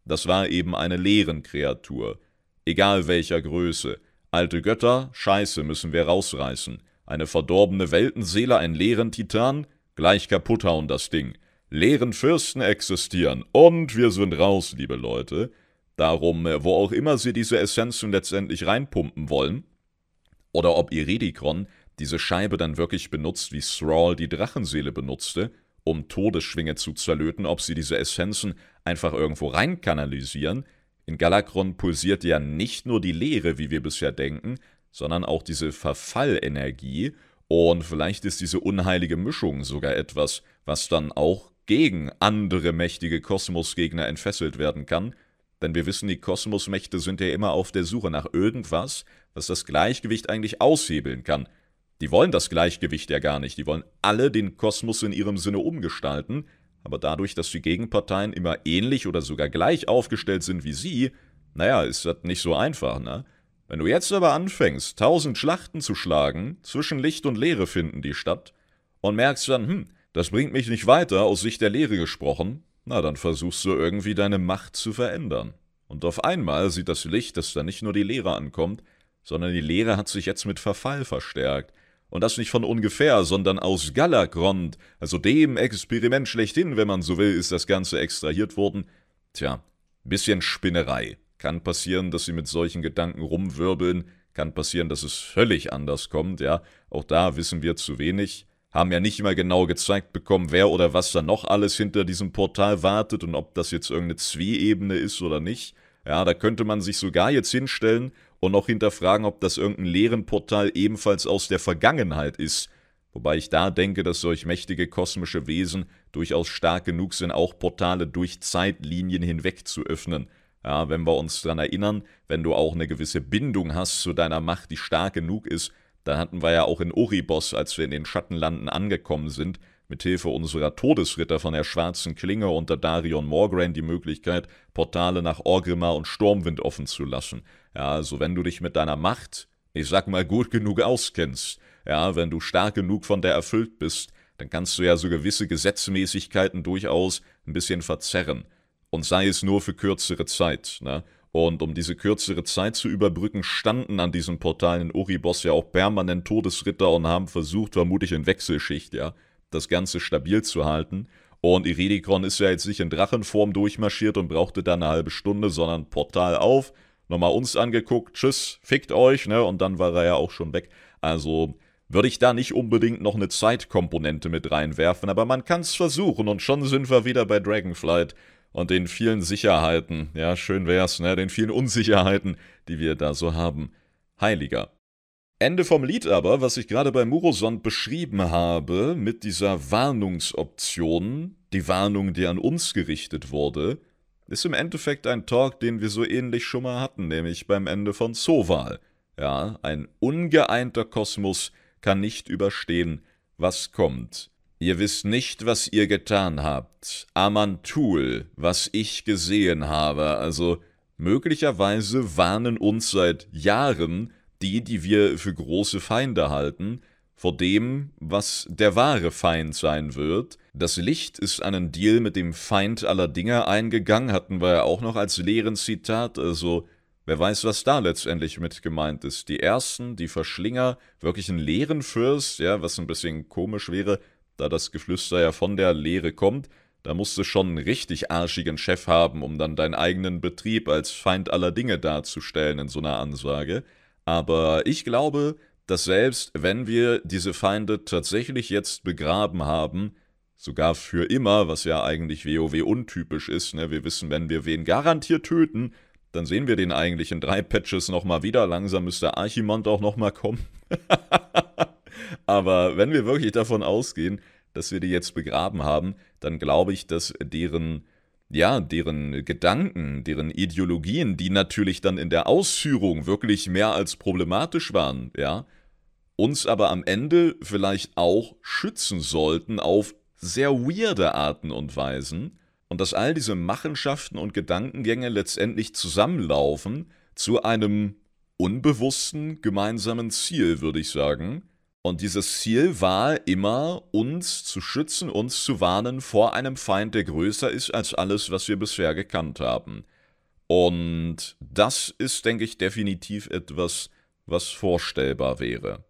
das war eben eine Leerenkreatur, egal welcher Größe. Alte Götter, Scheiße, müssen wir rausreißen. Eine verdorbene Weltenseele, ein leeren Titan, gleich kaputt hauen das Ding. Leeren Fürsten existieren. Und wir sind raus, liebe Leute. Darum, äh, wo auch immer sie diese Essenzen letztendlich reinpumpen wollen, oder ob Iridikron diese Scheibe dann wirklich benutzt, wie Thrall die Drachenseele benutzte, um Todesschwinge zu zerlöten, ob sie diese Essenzen einfach irgendwo reinkanalisieren. In Galakron pulsiert ja nicht nur die Leere, wie wir bisher denken, sondern auch diese Verfallenergie. Und vielleicht ist diese unheilige Mischung sogar etwas, was dann auch gegen andere mächtige Kosmosgegner entfesselt werden kann. Denn wir wissen, die Kosmosmächte sind ja immer auf der Suche nach irgendwas, was das Gleichgewicht eigentlich aushebeln kann. Die wollen das Gleichgewicht ja gar nicht, die wollen alle den Kosmos in ihrem Sinne umgestalten, aber dadurch, dass die Gegenparteien immer ähnlich oder sogar gleich aufgestellt sind wie sie, naja, ist das nicht so einfach, ne? Wenn du jetzt aber anfängst, tausend Schlachten zu schlagen, zwischen Licht und Leere finden die statt, und merkst dann, hm, das bringt mich nicht weiter, aus Sicht der Leere gesprochen, na, dann versuchst du irgendwie deine Macht zu verändern. Und auf einmal sieht das Licht, dass da nicht nur die Leere ankommt, sondern die Leere hat sich jetzt mit Verfall verstärkt. Und das nicht von ungefähr, sondern aus Galakrond, also dem Experiment schlechthin, wenn man so will, ist das Ganze extrahiert worden. Tja, bisschen Spinnerei. Kann passieren, dass sie mit solchen Gedanken rumwirbeln, kann passieren, dass es völlig anders kommt, ja. Auch da wissen wir zu wenig. Haben ja nicht immer genau gezeigt bekommen, wer oder was da noch alles hinter diesem Portal wartet und ob das jetzt irgendeine Zwieebene ist oder nicht. Ja, da könnte man sich sogar jetzt hinstellen und noch hinterfragen, ob das irgendein leeren Portal ebenfalls aus der Vergangenheit ist. Wobei ich da denke, dass solch mächtige kosmische Wesen durchaus stark genug sind, auch Portale durch Zeitlinien hinweg zu öffnen. Ja, wenn wir uns daran erinnern, wenn du auch eine gewisse Bindung hast zu deiner Macht, die stark genug ist, dann hatten wir ja auch in Oribos, als wir in den Schattenlanden angekommen sind, mithilfe unserer Todesritter von der Schwarzen Klinge unter Darion Morgraine die Möglichkeit, Portale nach Orgrimmar und Sturmwind offen zu lassen. Ja, also wenn du dich mit deiner Macht, ich sag mal, gut genug auskennst, ja, wenn du stark genug von der erfüllt bist, dann kannst du ja so gewisse Gesetzmäßigkeiten durchaus ein bisschen verzerren. Und sei es nur für kürzere Zeit, ne? Und um diese kürzere Zeit zu überbrücken, standen an diesen Portalen in Oribos ja auch permanent Todesritter und haben versucht, vermutlich in Wechselschicht, ja, das Ganze stabil zu halten. Und Iridikron ist ja jetzt nicht in Drachenform durchmarschiert und brauchte dann eine halbe Stunde, sondern Portal auf, nochmal uns angeguckt, tschüss, fickt euch, ne? Und dann war er ja auch schon weg. Also würde ich da nicht unbedingt noch eine Zeitkomponente mit reinwerfen, aber man kann es versuchen und schon sind wir wieder bei Dragonflight und den vielen Sicherheiten, ja, schön wär's, ne, den vielen Unsicherheiten, die wir da so haben. Heiliger. Ende vom Lied aber, was ich gerade bei Murosond beschrieben habe, mit dieser Warnungsoption, die Warnung, die an uns gerichtet wurde, ist im Endeffekt ein Talk, den wir so ähnlich schon mal hatten, nämlich beim Ende von Zoval. Ja, ein ungeeinter Kosmos kann nicht überstehen, was kommt. Ihr wisst nicht, was ihr getan habt. Amantul, was ich gesehen habe. Also möglicherweise warnen uns seit Jahren die, die wir für große Feinde halten, vor dem, was der wahre Feind sein wird. Das Licht ist einen Deal mit dem Feind aller Dinge eingegangen, hatten wir ja auch noch als leeren Zitat, also wer weiß, was da letztendlich mit gemeint ist. Die Ersten, die Verschlinger, wirklich einen leeren Fürst, ja, was ein bisschen komisch wäre, da das Geflüster ja von der Lehre kommt, da musst du schon einen richtig arschigen Chef haben, um dann deinen eigenen Betrieb als Feind aller Dinge darzustellen in so einer Ansage. Aber ich glaube, dass selbst wenn wir diese Feinde tatsächlich jetzt begraben haben, sogar für immer, was ja eigentlich WoW untypisch ist, ne? wir wissen, wenn wir wen garantiert töten, dann sehen wir den eigentlich in drei Patches nochmal wieder. Langsam müsste Archimond auch nochmal kommen. Aber wenn wir wirklich davon ausgehen, dass wir die jetzt begraben haben, dann glaube ich, dass deren ja, deren Gedanken, deren Ideologien, die natürlich dann in der Ausführung wirklich mehr als problematisch waren, ja, uns aber am Ende vielleicht auch schützen sollten auf sehr weirde Arten und Weisen und dass all diese Machenschaften und Gedankengänge letztendlich zusammenlaufen zu einem unbewussten gemeinsamen Ziel, würde ich sagen, Und dieses Ziel war immer, uns zu schützen, uns zu warnen vor einem Feind, der größer ist als alles, was wir bisher gekannt haben. Und das ist, denke ich, definitiv etwas, was vorstellbar wäre.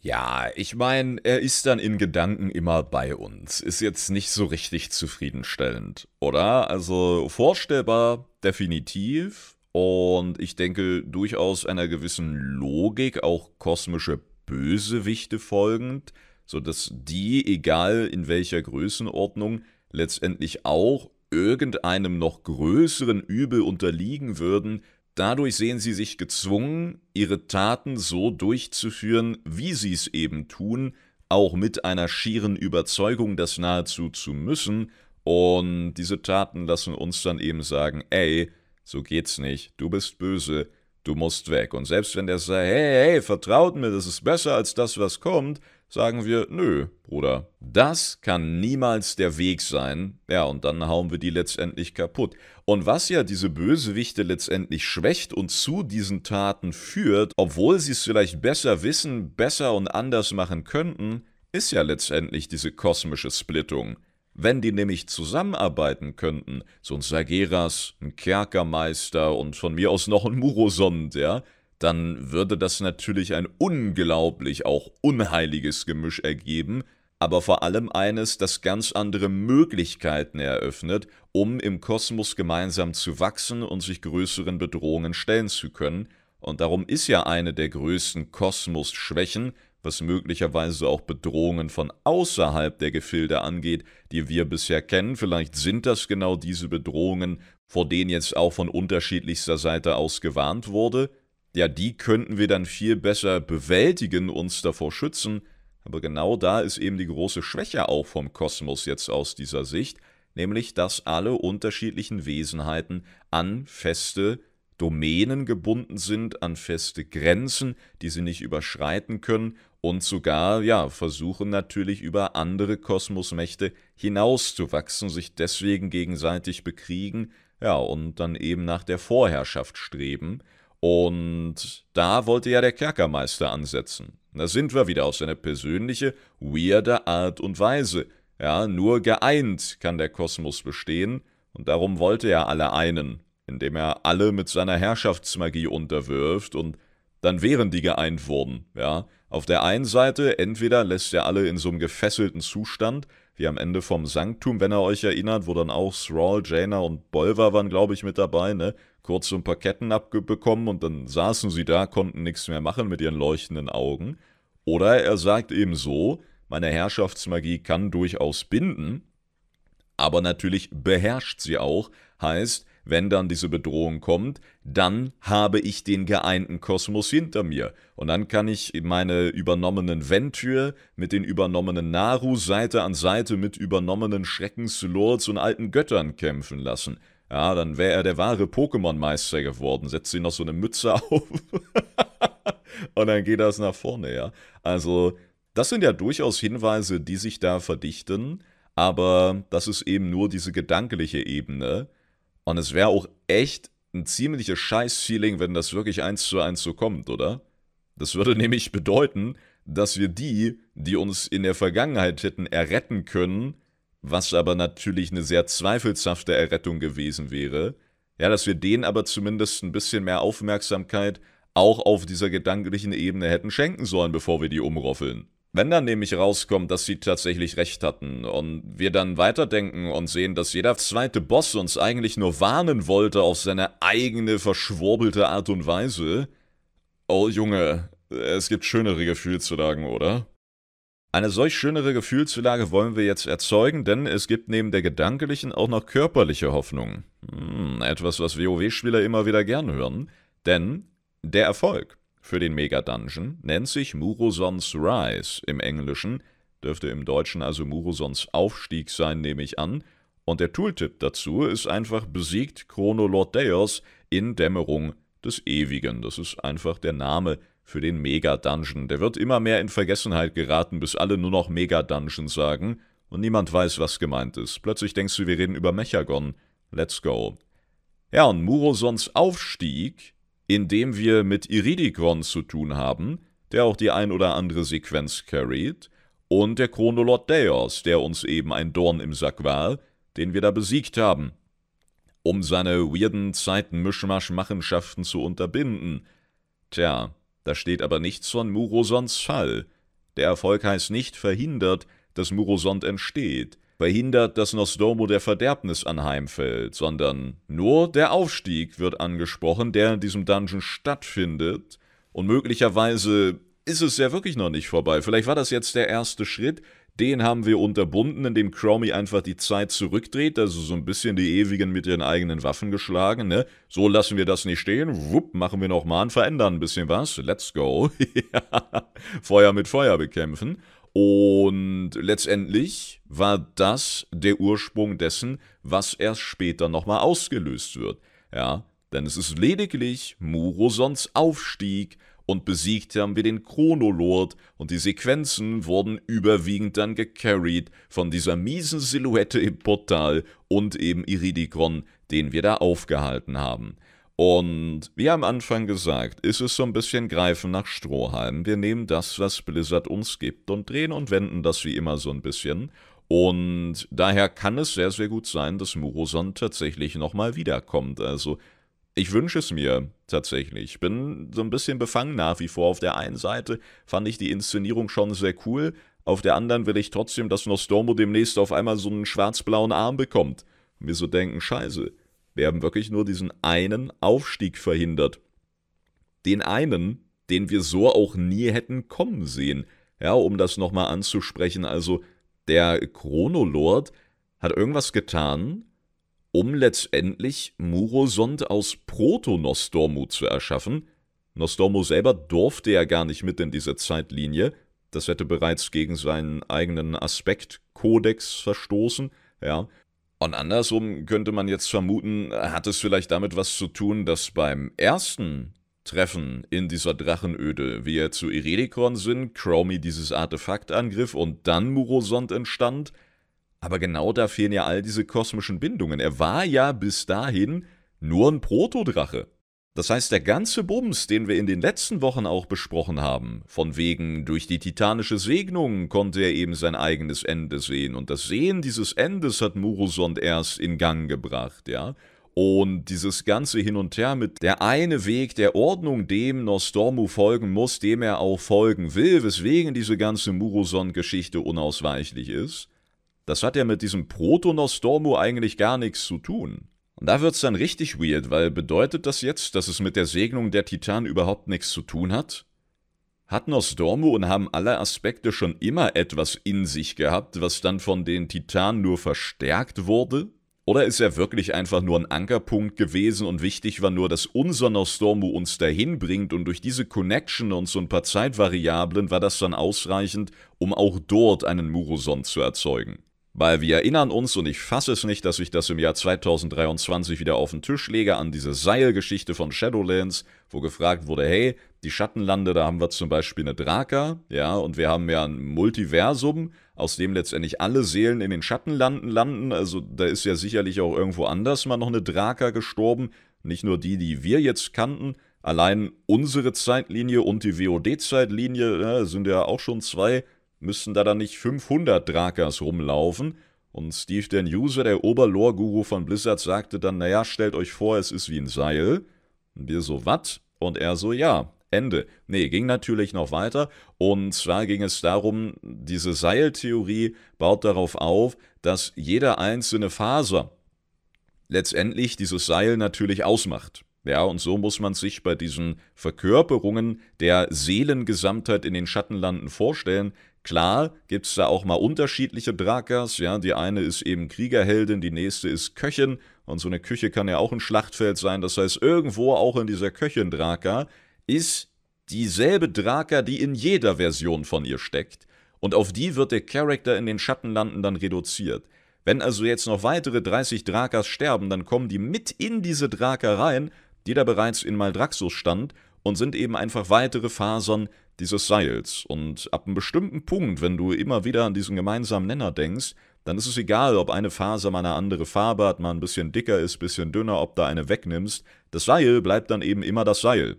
Ja, ich meine, er ist dann in Gedanken immer bei uns. Ist jetzt nicht so richtig zufriedenstellend, oder? Also vorstellbar definitiv. Und ich denke durchaus einer gewissen Logik, auch kosmische Bösewichte folgend, sodass die, egal in welcher Größenordnung, letztendlich auch irgendeinem noch größeren Übel unterliegen würden, Dadurch sehen sie sich gezwungen, ihre Taten so durchzuführen, wie sie es eben tun, auch mit einer schieren Überzeugung, das nahezu zu müssen, und diese Taten lassen uns dann eben sagen, ey, so geht's nicht, du bist böse, du musst weg. Und selbst wenn der sagt, hey, hey, vertraut mir, das ist besser als das, was kommt, sagen wir, nö, Bruder, das kann niemals der Weg sein. Ja, und dann hauen wir die letztendlich kaputt. Und was ja diese Bösewichte letztendlich schwächt und zu diesen Taten führt, obwohl sie es vielleicht besser wissen, besser und anders machen könnten, ist ja letztendlich diese kosmische Splittung. Wenn die nämlich zusammenarbeiten könnten, so ein Sageras, ein Kerkermeister und von mir aus noch ein Murosond, ja, dann würde das natürlich ein unglaublich auch unheiliges Gemisch ergeben, aber vor allem eines, das ganz andere Möglichkeiten eröffnet, um im Kosmos gemeinsam zu wachsen und sich größeren Bedrohungen stellen zu können, und darum ist ja eine der größten Kosmos-Schwächen, was möglicherweise auch Bedrohungen von außerhalb der Gefilde angeht, die wir bisher kennen. Vielleicht sind das genau diese Bedrohungen, vor denen jetzt auch von unterschiedlichster Seite aus gewarnt wurde ja, die könnten wir dann viel besser bewältigen, uns davor schützen. Aber genau da ist eben die große Schwäche auch vom Kosmos jetzt aus dieser Sicht, nämlich dass alle unterschiedlichen Wesenheiten an feste Domänen gebunden sind, an feste Grenzen, die sie nicht überschreiten können und sogar, ja, versuchen natürlich über andere Kosmosmächte hinauszuwachsen, sich deswegen gegenseitig bekriegen, ja, und dann eben nach der Vorherrschaft streben. Und da wollte ja der Kerkermeister ansetzen. Da sind wir wieder auf seine persönliche, weirde Art und Weise. Ja, nur geeint kann der Kosmos bestehen, und darum wollte er alle einen, indem er alle mit seiner Herrschaftsmagie unterwirft, und dann wären die geeint worden, ja. Auf der einen Seite, entweder lässt er alle in so einem gefesselten Zustand, wie am Ende vom Sanktum, wenn ihr euch erinnert, wo dann auch Thrall, Jaina und Bolver waren, glaube ich, mit dabei, ne? Kurz so ein paar Ketten abbekommen und dann saßen sie da, konnten nichts mehr machen mit ihren leuchtenden Augen. Oder er sagt eben so, meine Herrschaftsmagie kann durchaus binden, aber natürlich beherrscht sie auch, heißt, wenn dann diese Bedrohung kommt, dann habe ich den geeinten Kosmos hinter mir. Und dann kann ich meine übernommenen Ventür mit den übernommenen Naru Seite an Seite mit übernommenen Schreckenslords und alten Göttern kämpfen lassen. Ja, dann wäre er der wahre Pokémon-Meister geworden. Setzt sie noch so eine Mütze auf. und dann geht das nach vorne, ja. Also, das sind ja durchaus Hinweise, die sich da verdichten. Aber das ist eben nur diese gedankliche Ebene. Und es wäre auch echt ein ziemliches Scheiß-Feeling, wenn das wirklich eins zu eins so kommt, oder? Das würde nämlich bedeuten, dass wir die, die uns in der Vergangenheit hätten erretten können, was aber natürlich eine sehr zweifelshafte Errettung gewesen wäre, ja, dass wir denen aber zumindest ein bisschen mehr Aufmerksamkeit auch auf dieser gedanklichen Ebene hätten schenken sollen, bevor wir die umroffeln. Wenn dann nämlich rauskommt, dass sie tatsächlich recht hatten und wir dann weiterdenken und sehen, dass jeder zweite Boss uns eigentlich nur warnen wollte auf seine eigene verschwurbelte Art und Weise, oh Junge, es gibt schönere Gefühlslagen, oder? Eine solch schönere Gefühlslage wollen wir jetzt erzeugen, denn es gibt neben der gedanklichen auch noch körperliche Hoffnung. Hm, etwas, was WoW-Spieler immer wieder gern hören. Denn der Erfolg für den Mega-Dungeon nennt sich Murosons Rise im Englischen, dürfte im Deutschen also Murosons Aufstieg sein, nehme ich an. Und der Tooltip dazu ist einfach besiegt Chrono Lord Deos in Dämmerung des Ewigen. Das ist einfach der Name für den Mega-Dungeon. Der wird immer mehr in Vergessenheit geraten, bis alle nur noch Mega-Dungeon sagen und niemand weiß, was gemeint ist. Plötzlich denkst du, wir reden über Mechagon. Let's go. Ja, und Murosons Aufstieg in dem wir mit Iridikron zu tun haben, der auch die ein oder andere Sequenz carried, und der Chronolot Deos, der uns eben ein Dorn im Sack war, den wir da besiegt haben, um seine weirden Zeiten-Mischmasch-Machenschaften zu unterbinden. Tja, da steht aber nichts von Murosons Fall. Der Erfolg heißt nicht verhindert, dass Murosond entsteht, verhindert, dass Nostromo der Verderbnis anheimfällt, sondern nur der Aufstieg wird angesprochen, der in diesem Dungeon stattfindet, und möglicherweise ist es ja wirklich noch nicht vorbei. Vielleicht war das jetzt der erste Schritt, den haben wir unterbunden, indem Chromie einfach die Zeit zurückdreht, also so ein bisschen die Ewigen mit ihren eigenen Waffen geschlagen, ne? So lassen wir das nicht stehen, wupp, machen wir nochmal und verändern ein bisschen was, let's go. Feuer mit Feuer bekämpfen. Und letztendlich war das der Ursprung dessen, was erst später nochmal ausgelöst wird. Ja, denn es ist lediglich Murosons Aufstieg und besiegt haben wir den Chronolord und die Sequenzen wurden überwiegend dann gecarried von dieser miesen Silhouette im Portal und eben Iridikon, den wir da aufgehalten haben. Und wie am Anfang gesagt, ist es so ein bisschen Greifen nach Strohhalm. Wir nehmen das, was Blizzard uns gibt und drehen und wenden das wie immer so ein bisschen. Und daher kann es sehr, sehr gut sein, dass Muroson tatsächlich nochmal wiederkommt. Also ich wünsche es mir tatsächlich. Ich bin so ein bisschen befangen nach wie vor. Auf der einen Seite fand ich die Inszenierung schon sehr cool. Auf der anderen will ich trotzdem, dass Nostromo demnächst auf einmal so einen schwarz-blauen Arm bekommt. Und mir so denken, scheiße, wir haben wirklich nur diesen einen Aufstieg verhindert. Den einen, den wir so auch nie hätten kommen sehen. Ja, um das nochmal anzusprechen, also der Chronolord hat irgendwas getan, um letztendlich Murosond aus Proto-Nostormu zu erschaffen. Nostormu selber durfte ja gar nicht mit in diese Zeitlinie. Das hätte bereits gegen seinen eigenen Aspektkodex verstoßen. Ja, und andersrum könnte man jetzt vermuten, hat es vielleicht damit was zu tun, dass beim ersten Treffen in dieser Drachenöde wir zu Iredikon sind, Chromie dieses Artefakt angriff und dann Murosond entstand. Aber genau da fehlen ja all diese kosmischen Bindungen. Er war ja bis dahin nur ein Protodrache. Das heißt, der ganze Bums, den wir in den letzten Wochen auch besprochen haben, von wegen durch die titanische Segnung konnte er eben sein eigenes Ende sehen und das Sehen dieses Endes hat Murosond erst in Gang gebracht, ja. Und dieses ganze Hin und Her mit der eine Weg der Ordnung, dem Nostormu folgen muss, dem er auch folgen will, weswegen diese ganze Murosond-Geschichte unausweichlich ist, das hat ja mit diesem Proto-Nostormu eigentlich gar nichts zu tun. Und da wird's dann richtig weird, weil bedeutet das jetzt, dass es mit der Segnung der Titanen überhaupt nichts zu tun hat? Hat Nostormu und haben alle Aspekte schon immer etwas in sich gehabt, was dann von den Titanen nur verstärkt wurde? Oder ist er wirklich einfach nur ein Ankerpunkt gewesen und wichtig war nur, dass unser Nostormu uns dahin bringt und durch diese Connection und so ein paar Zeitvariablen war das dann ausreichend, um auch dort einen Muroson zu erzeugen? Weil wir erinnern uns, und ich fasse es nicht, dass ich das im Jahr 2023 wieder auf den Tisch lege, an diese Seilgeschichte von Shadowlands, wo gefragt wurde, hey, die Schattenlande, da haben wir zum Beispiel eine Draka, ja, und wir haben ja ein Multiversum, aus dem letztendlich alle Seelen in den Schattenlanden landen, also da ist ja sicherlich auch irgendwo anders mal noch eine Draka gestorben, nicht nur die, die wir jetzt kannten, allein unsere Zeitlinie und die WOD-Zeitlinie ja, sind ja auch schon zwei müssten da dann nicht 500 Drakas rumlaufen? Und Steve Dan User, der Oberlore-Guru von Blizzard, sagte dann, naja, stellt euch vor, es ist wie ein Seil. Und wir so, was? Und er so, ja, Ende. Nee, ging natürlich noch weiter. Und zwar ging es darum, diese Seiltheorie baut darauf auf, dass jede einzelne Faser letztendlich dieses Seil natürlich ausmacht. Ja, und so muss man sich bei diesen Verkörperungen der Seelengesamtheit in den Schattenlanden vorstellen. Klar gibt es da auch mal unterschiedliche Drakas, ja, die eine ist eben Kriegerheldin, die nächste ist Köchin. Und so eine Küche kann ja auch ein Schlachtfeld sein, das heißt irgendwo auch in dieser Köchin Draka ist dieselbe Draka, die in jeder Version von ihr steckt. Und auf die wird der Charakter in den Schattenlanden dann reduziert. Wenn also jetzt noch weitere 30 Drakas sterben, dann kommen die mit in diese Draka rein, die da bereits in Maldraxus stand und sind eben einfach weitere Fasern dieses Seils. Und ab einem bestimmten Punkt, wenn du immer wieder an diesen gemeinsamen Nenner denkst, dann ist es egal, ob eine Faser mal eine andere Farbe hat, mal ein bisschen dicker ist, ein bisschen dünner, ob da eine wegnimmst. Das Seil bleibt dann eben immer das Seil.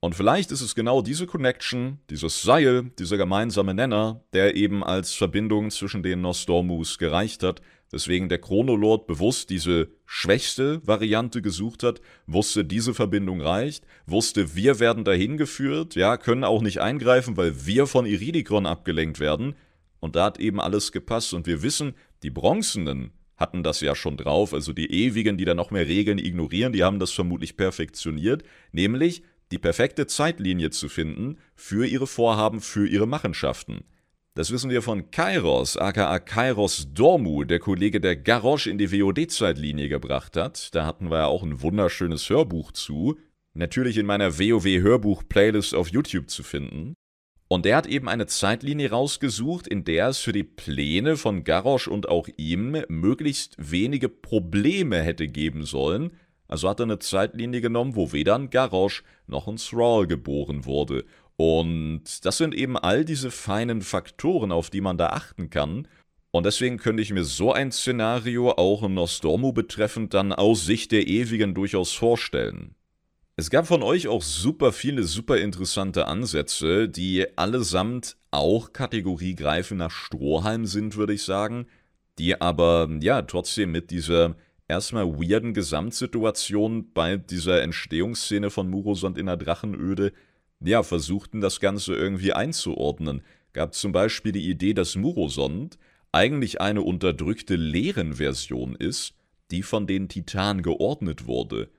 Und vielleicht ist es genau diese Connection, dieses Seil, dieser gemeinsame Nenner, der eben als Verbindung zwischen den Nostormus gereicht hat, weswegen der Chronolod bewusst diese schwächste Variante gesucht hat, wusste, diese Verbindung reicht, wusste, wir werden dahin geführt, ja, können auch nicht eingreifen, weil wir von Iridikron abgelenkt werden. Und da hat eben alles gepasst. Und wir wissen, die Bronzenen hatten das ja schon drauf, also die Ewigen, die da noch mehr Regeln ignorieren, die haben das vermutlich perfektioniert, nämlich die perfekte Zeitlinie zu finden für ihre Vorhaben, für ihre Machenschaften. Das wissen wir von Kairos, aka Kairos Dormu, der Kollege, der Garrosh in die WOD-Zeitlinie gebracht hat. Da hatten wir ja auch ein wunderschönes Hörbuch zu. Natürlich in meiner WoW-Hörbuch-Playlist auf YouTube zu finden. Und der hat eben eine Zeitlinie rausgesucht, in der es für die Pläne von Garrosh und auch ihm möglichst wenige Probleme hätte geben sollen. Also hat er eine Zeitlinie genommen, wo weder ein Garrosh noch ein Thrall geboren wurde. Und das sind eben all diese feinen Faktoren, auf die man da achten kann. Und deswegen könnte ich mir so ein Szenario auch in Nostormu betreffend dann aus Sicht der Ewigen durchaus vorstellen. Es gab von euch auch super viele super interessante Ansätze, die allesamt auch kategoriegreifend nach Strohhalm sind, würde ich sagen, die aber ja trotzdem mit dieser erstmal weirden Gesamtsituation bei dieser Entstehungsszene von Murosond in der Drachenöde ja versuchten das Ganze irgendwie einzuordnen. Gab zum Beispiel die Idee, dass Murosond eigentlich eine unterdrückte Lehren-Version ist, die von den Titanen geordnet wurde.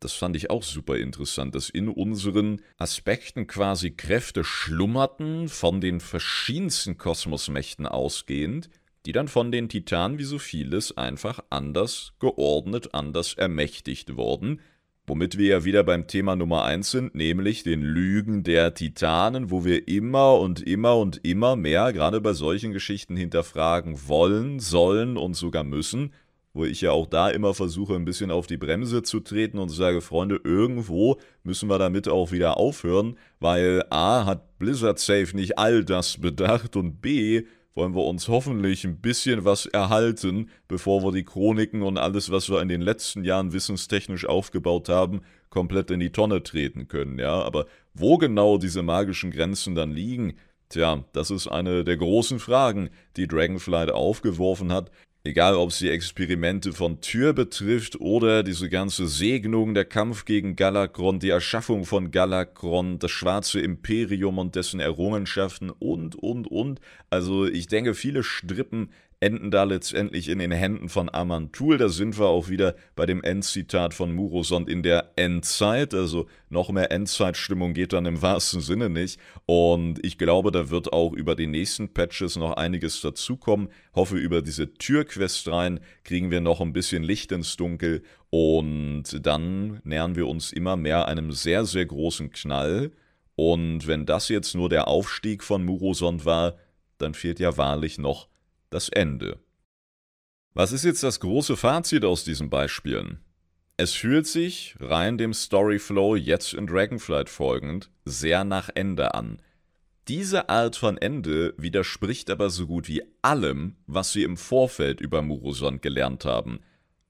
Das fand ich auch super interessant, dass in unseren Aspekten quasi Kräfte schlummerten, von den verschiedensten Kosmosmächten ausgehend, die dann von den Titanen wie so vieles einfach anders geordnet, anders ermächtigt wurden, womit wir ja wieder beim Thema Nummer 1 sind, nämlich den Lügen der Titanen, wo wir immer und immer und immer mehr, gerade bei solchen Geschichten, hinterfragen wollen, sollen und sogar müssen, wo ich ja auch da immer versuche, ein bisschen auf die Bremse zu treten und sage, Freunde, irgendwo müssen wir damit auch wieder aufhören, weil A hat Blizzard Safe nicht all das bedacht und B wollen wir uns hoffentlich ein bisschen was erhalten, bevor wir die Chroniken und alles, was wir in den letzten Jahren wissenstechnisch aufgebaut haben, komplett in die Tonne treten können, ja. Aber wo genau diese magischen Grenzen dann liegen, tja, das ist eine der großen Fragen, die Dragonflight aufgeworfen hat, Egal ob es die Experimente von Tür betrifft oder diese ganze Segnung, der Kampf gegen Galakron, die Erschaffung von Galakron, das schwarze Imperium und dessen Errungenschaften und, und, und. Also ich denke, viele Strippen enden da letztendlich in den Händen von Amantul. Da sind wir auch wieder bei dem Endzitat von Murosond in der Endzeit. Also noch mehr Endzeitstimmung geht dann im wahrsten Sinne nicht. Und ich glaube, da wird auch über die nächsten Patches noch einiges dazukommen. Hoffe, über diese Türquest rein kriegen wir noch ein bisschen Licht ins Dunkel. Und dann nähern wir uns immer mehr einem sehr, sehr großen Knall. Und wenn das jetzt nur der Aufstieg von Murosond war, dann fehlt ja wahrlich noch das Ende. Was ist jetzt das große Fazit aus diesen Beispielen? Es fühlt sich, rein dem Storyflow jetzt in Dragonflight folgend, sehr nach Ende an. Diese Art von Ende widerspricht aber so gut wie allem, was wir im Vorfeld über Murosond gelernt haben.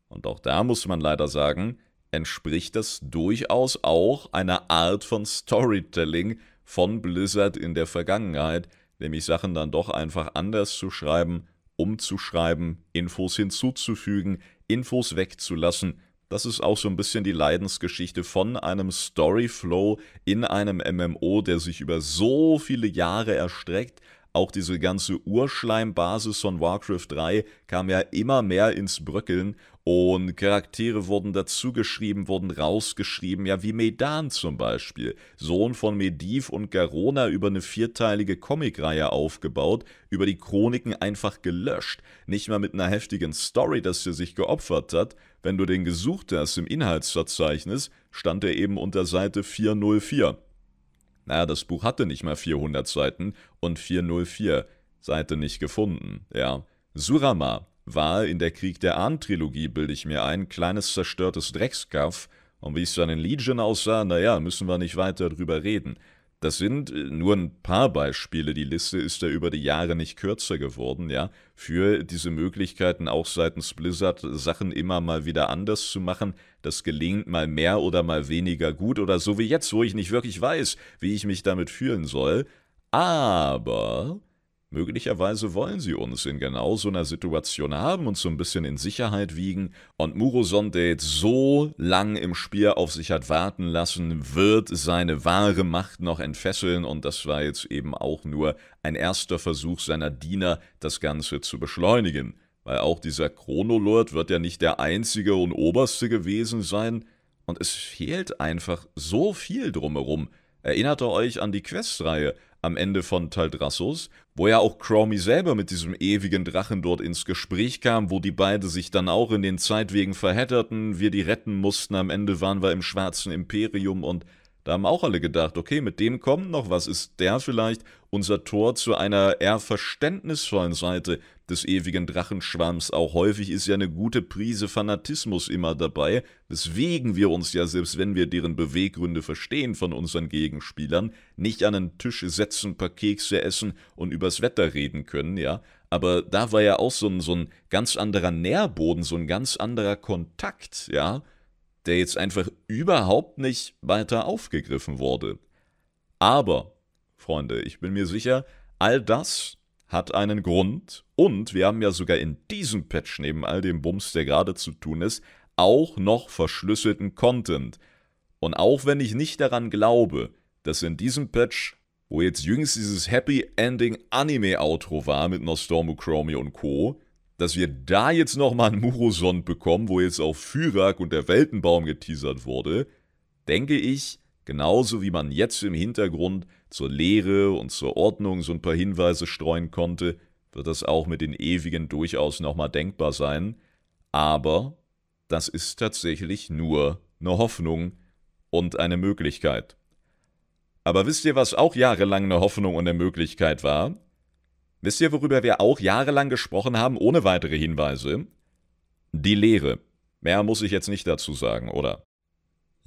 Und auch da muss man leider sagen, entspricht das durchaus auch einer Art von Storytelling von Blizzard in der Vergangenheit, nämlich Sachen dann doch einfach anders zu schreiben, umzuschreiben, Infos hinzuzufügen, Infos wegzulassen. Das ist auch so ein bisschen die Leidensgeschichte von einem Storyflow in einem MMO, der sich über so viele Jahre erstreckt, auch diese ganze Urschleimbasis von Warcraft 3 kam ja immer mehr ins Bröckeln und Charaktere wurden dazugeschrieben, wurden rausgeschrieben, ja wie Medan zum Beispiel, Sohn von Mediv und Garona über eine vierteilige Comicreihe aufgebaut, über die Chroniken einfach gelöscht, nicht mal mit einer heftigen Story, dass er sich geopfert hat, wenn du den gesucht hast im Inhaltsverzeichnis, stand er eben unter Seite 404. Naja, das Buch hatte nicht mal 400 Seiten und 404 Seite nicht gefunden, ja. Surama war in der Krieg der Ahn-Trilogie, bilde ich mir ein, kleines zerstörtes Dreckskaff. Und wie es dann in Legion aussah, naja, müssen wir nicht weiter drüber reden. Das sind äh, nur ein paar Beispiele. Die Liste ist da über die Jahre nicht kürzer geworden, ja, für diese Möglichkeiten auch seitens Blizzard Sachen immer mal wieder anders zu machen. Das gelingt mal mehr oder mal weniger gut oder so wie jetzt, wo ich nicht wirklich weiß, wie ich mich damit fühlen soll. Aber Möglicherweise wollen sie uns in genau so einer Situation haben und so ein bisschen in Sicherheit wiegen. Und Muroson, der jetzt so lang im Spiel auf sich hat warten lassen, wird seine wahre Macht noch entfesseln. Und das war jetzt eben auch nur ein erster Versuch seiner Diener, das Ganze zu beschleunigen. Weil auch dieser Chronolord wird ja nicht der einzige und oberste gewesen sein. Und es fehlt einfach so viel drumherum. Erinnert ihr euch an die Questreihe? am Ende von Taldrassos, wo ja auch Chromie selber mit diesem ewigen Drachen dort ins Gespräch kam, wo die beiden sich dann auch in den Zeitwegen verhedderten, wir die retten mussten, am Ende waren wir im Schwarzen Imperium und da haben auch alle gedacht, okay, mit dem kommt noch was, ist der vielleicht unser Tor zu einer eher verständnisvollen Seite des ewigen Drachenschwarms. Auch häufig ist ja eine gute Prise Fanatismus immer dabei, weswegen wir uns ja, selbst wenn wir deren Beweggründe verstehen von unseren Gegenspielern, nicht an einen Tisch setzen, paar Kekse essen und übers Wetter reden können, ja. Aber da war ja auch so ein, so ein ganz anderer Nährboden, so ein ganz anderer Kontakt, ja der jetzt einfach überhaupt nicht weiter aufgegriffen wurde. Aber, Freunde, ich bin mir sicher, all das hat einen Grund und wir haben ja sogar in diesem Patch neben all dem Bums, der gerade zu tun ist, auch noch verschlüsselten Content. Und auch wenn ich nicht daran glaube, dass in diesem Patch, wo jetzt jüngst dieses Happy Ending Anime Outro war mit Nostormu Chromie und Co., dass wir da jetzt nochmal einen Murosond bekommen, wo jetzt auf Fyrak und der Weltenbaum geteasert wurde, denke ich, genauso wie man jetzt im Hintergrund zur Lehre und zur Ordnung so ein paar Hinweise streuen konnte, wird das auch mit den Ewigen durchaus nochmal denkbar sein. Aber das ist tatsächlich nur eine Hoffnung und eine Möglichkeit. Aber wisst ihr, was auch jahrelang eine Hoffnung und eine Möglichkeit war? Wisst ihr, worüber wir auch jahrelang gesprochen haben, ohne weitere Hinweise? Die Lehre. Mehr muss ich jetzt nicht dazu sagen, oder?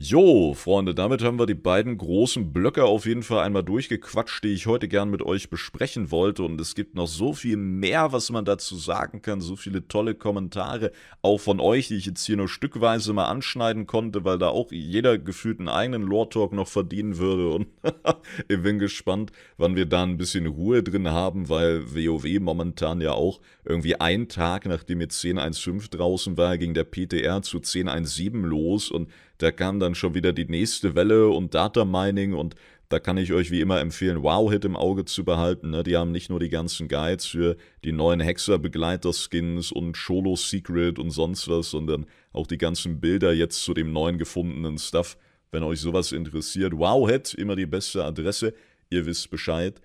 Jo, Freunde, damit haben wir die beiden großen Blöcke auf jeden Fall einmal durchgequatscht, die ich heute gern mit euch besprechen wollte. Und es gibt noch so viel mehr, was man dazu sagen kann. So viele tolle Kommentare, auch von euch, die ich jetzt hier nur stückweise mal anschneiden konnte, weil da auch jeder gefühlt einen eigenen Lore-Talk noch verdienen würde. Und ich bin gespannt, wann wir da ein bisschen Ruhe drin haben, weil WoW momentan ja auch irgendwie einen Tag, nachdem jetzt 10.1.5 draußen war, ging der PTR zu 10.1.7 los und da kam dann schon wieder die nächste Welle und Data Mining und da kann ich euch wie immer empfehlen, Wow-Hit im Auge zu behalten. Ne? Die haben nicht nur die ganzen Guides für die neuen Hexer-Begleiter-Skins und Cholo-Secret und sonst was, sondern auch die ganzen Bilder jetzt zu dem neuen gefundenen Stuff. Wenn euch sowas interessiert, Wow-Hit, immer die beste Adresse. Ihr wisst Bescheid.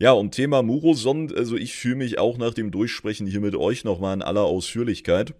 Ja, und Thema Murosond, also ich fühle mich auch nach dem Durchsprechen hier mit euch nochmal in aller Ausführlichkeit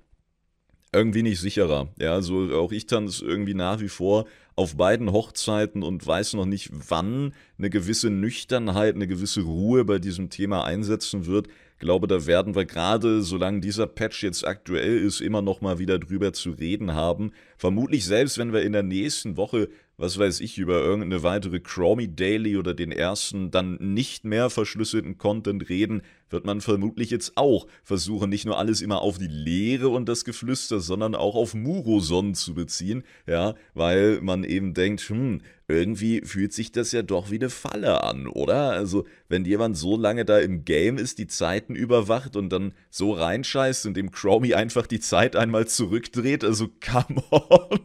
irgendwie nicht sicherer. Ja, also auch ich tanze irgendwie nach wie vor auf beiden Hochzeiten und weiß noch nicht, wann eine gewisse Nüchternheit, eine gewisse Ruhe bei diesem Thema einsetzen wird. Ich glaube, da werden wir gerade, solange dieser Patch jetzt aktuell ist, immer noch mal wieder drüber zu reden haben. Vermutlich selbst, wenn wir in der nächsten Woche was weiß ich, über irgendeine weitere Chromie Daily oder den ersten dann nicht mehr verschlüsselten Content reden, wird man vermutlich jetzt auch versuchen, nicht nur alles immer auf die Lehre und das Geflüster, sondern auch auf Muroson zu beziehen, ja, weil man eben denkt, hm, irgendwie fühlt sich das ja doch wie eine Falle an, oder? Also, wenn jemand so lange da im Game ist, die Zeiten überwacht und dann so reinscheißt und dem Chromie einfach die Zeit einmal zurückdreht, also come on.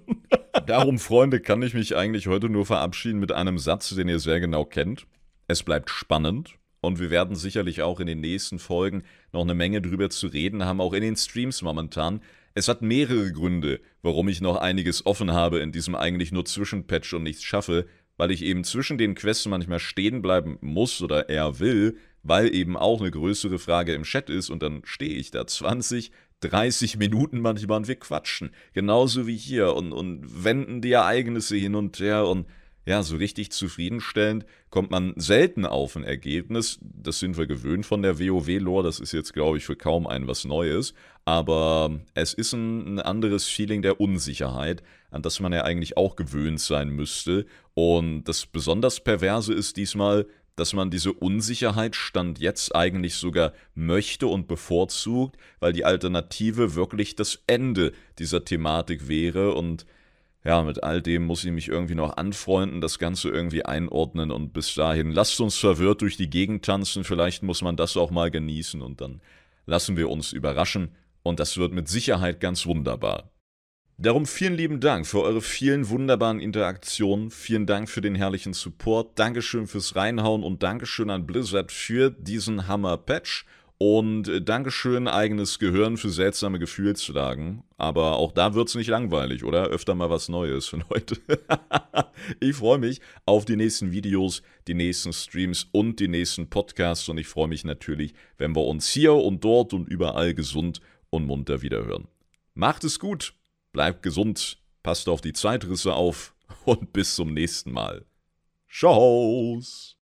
Darum, Freunde, kann ich mich eigentlich heute nur verabschieden mit einem Satz, den ihr sehr genau kennt. Es bleibt spannend und wir werden sicherlich auch in den nächsten Folgen noch eine Menge drüber zu reden haben, auch in den Streams momentan. Es hat mehrere Gründe, warum ich noch einiges offen habe in diesem eigentlich nur Zwischenpatch und nichts schaffe, weil ich eben zwischen den Quests manchmal stehen bleiben muss oder eher will, weil eben auch eine größere Frage im Chat ist und dann stehe ich da 20, 30 Minuten manchmal und wir quatschen. Genauso wie hier und, und wenden die Ereignisse hin und her und ja, so richtig zufriedenstellend kommt man selten auf ein Ergebnis. Das sind wir gewöhnt von der WoW-Lore. Das ist jetzt, glaube ich, für kaum einen was Neues. Aber es ist ein, ein anderes Feeling der Unsicherheit, an das man ja eigentlich auch gewöhnt sein müsste. Und das besonders Perverse ist diesmal, dass man diese Unsicherheit Stand jetzt eigentlich sogar möchte und bevorzugt, weil die Alternative wirklich das Ende dieser Thematik wäre. Und ja, mit all dem muss ich mich irgendwie noch anfreunden, das Ganze irgendwie einordnen. Und bis dahin lasst uns verwirrt durch die Gegend tanzen, vielleicht muss man das auch mal genießen. Und dann lassen wir uns überraschen. Und das wird mit Sicherheit ganz wunderbar. Darum vielen lieben Dank für eure vielen wunderbaren Interaktionen, vielen Dank für den herrlichen Support, Dankeschön fürs Reinhauen und Dankeschön an Blizzard für diesen Hammer-Patch und äh, Dankeschön, eigenes Gehirn für seltsame Gefühlslagen. Aber auch da wird es nicht langweilig, oder? Öfter mal was Neues für Leute. ich freue mich auf die nächsten Videos, die nächsten Streams und die nächsten Podcasts. Und ich freue mich natürlich, wenn wir uns hier und dort und überall gesund und munter wiederhören. Macht es gut, bleibt gesund, passt auf die Zeitrisse auf und bis zum nächsten Mal. Tschau's!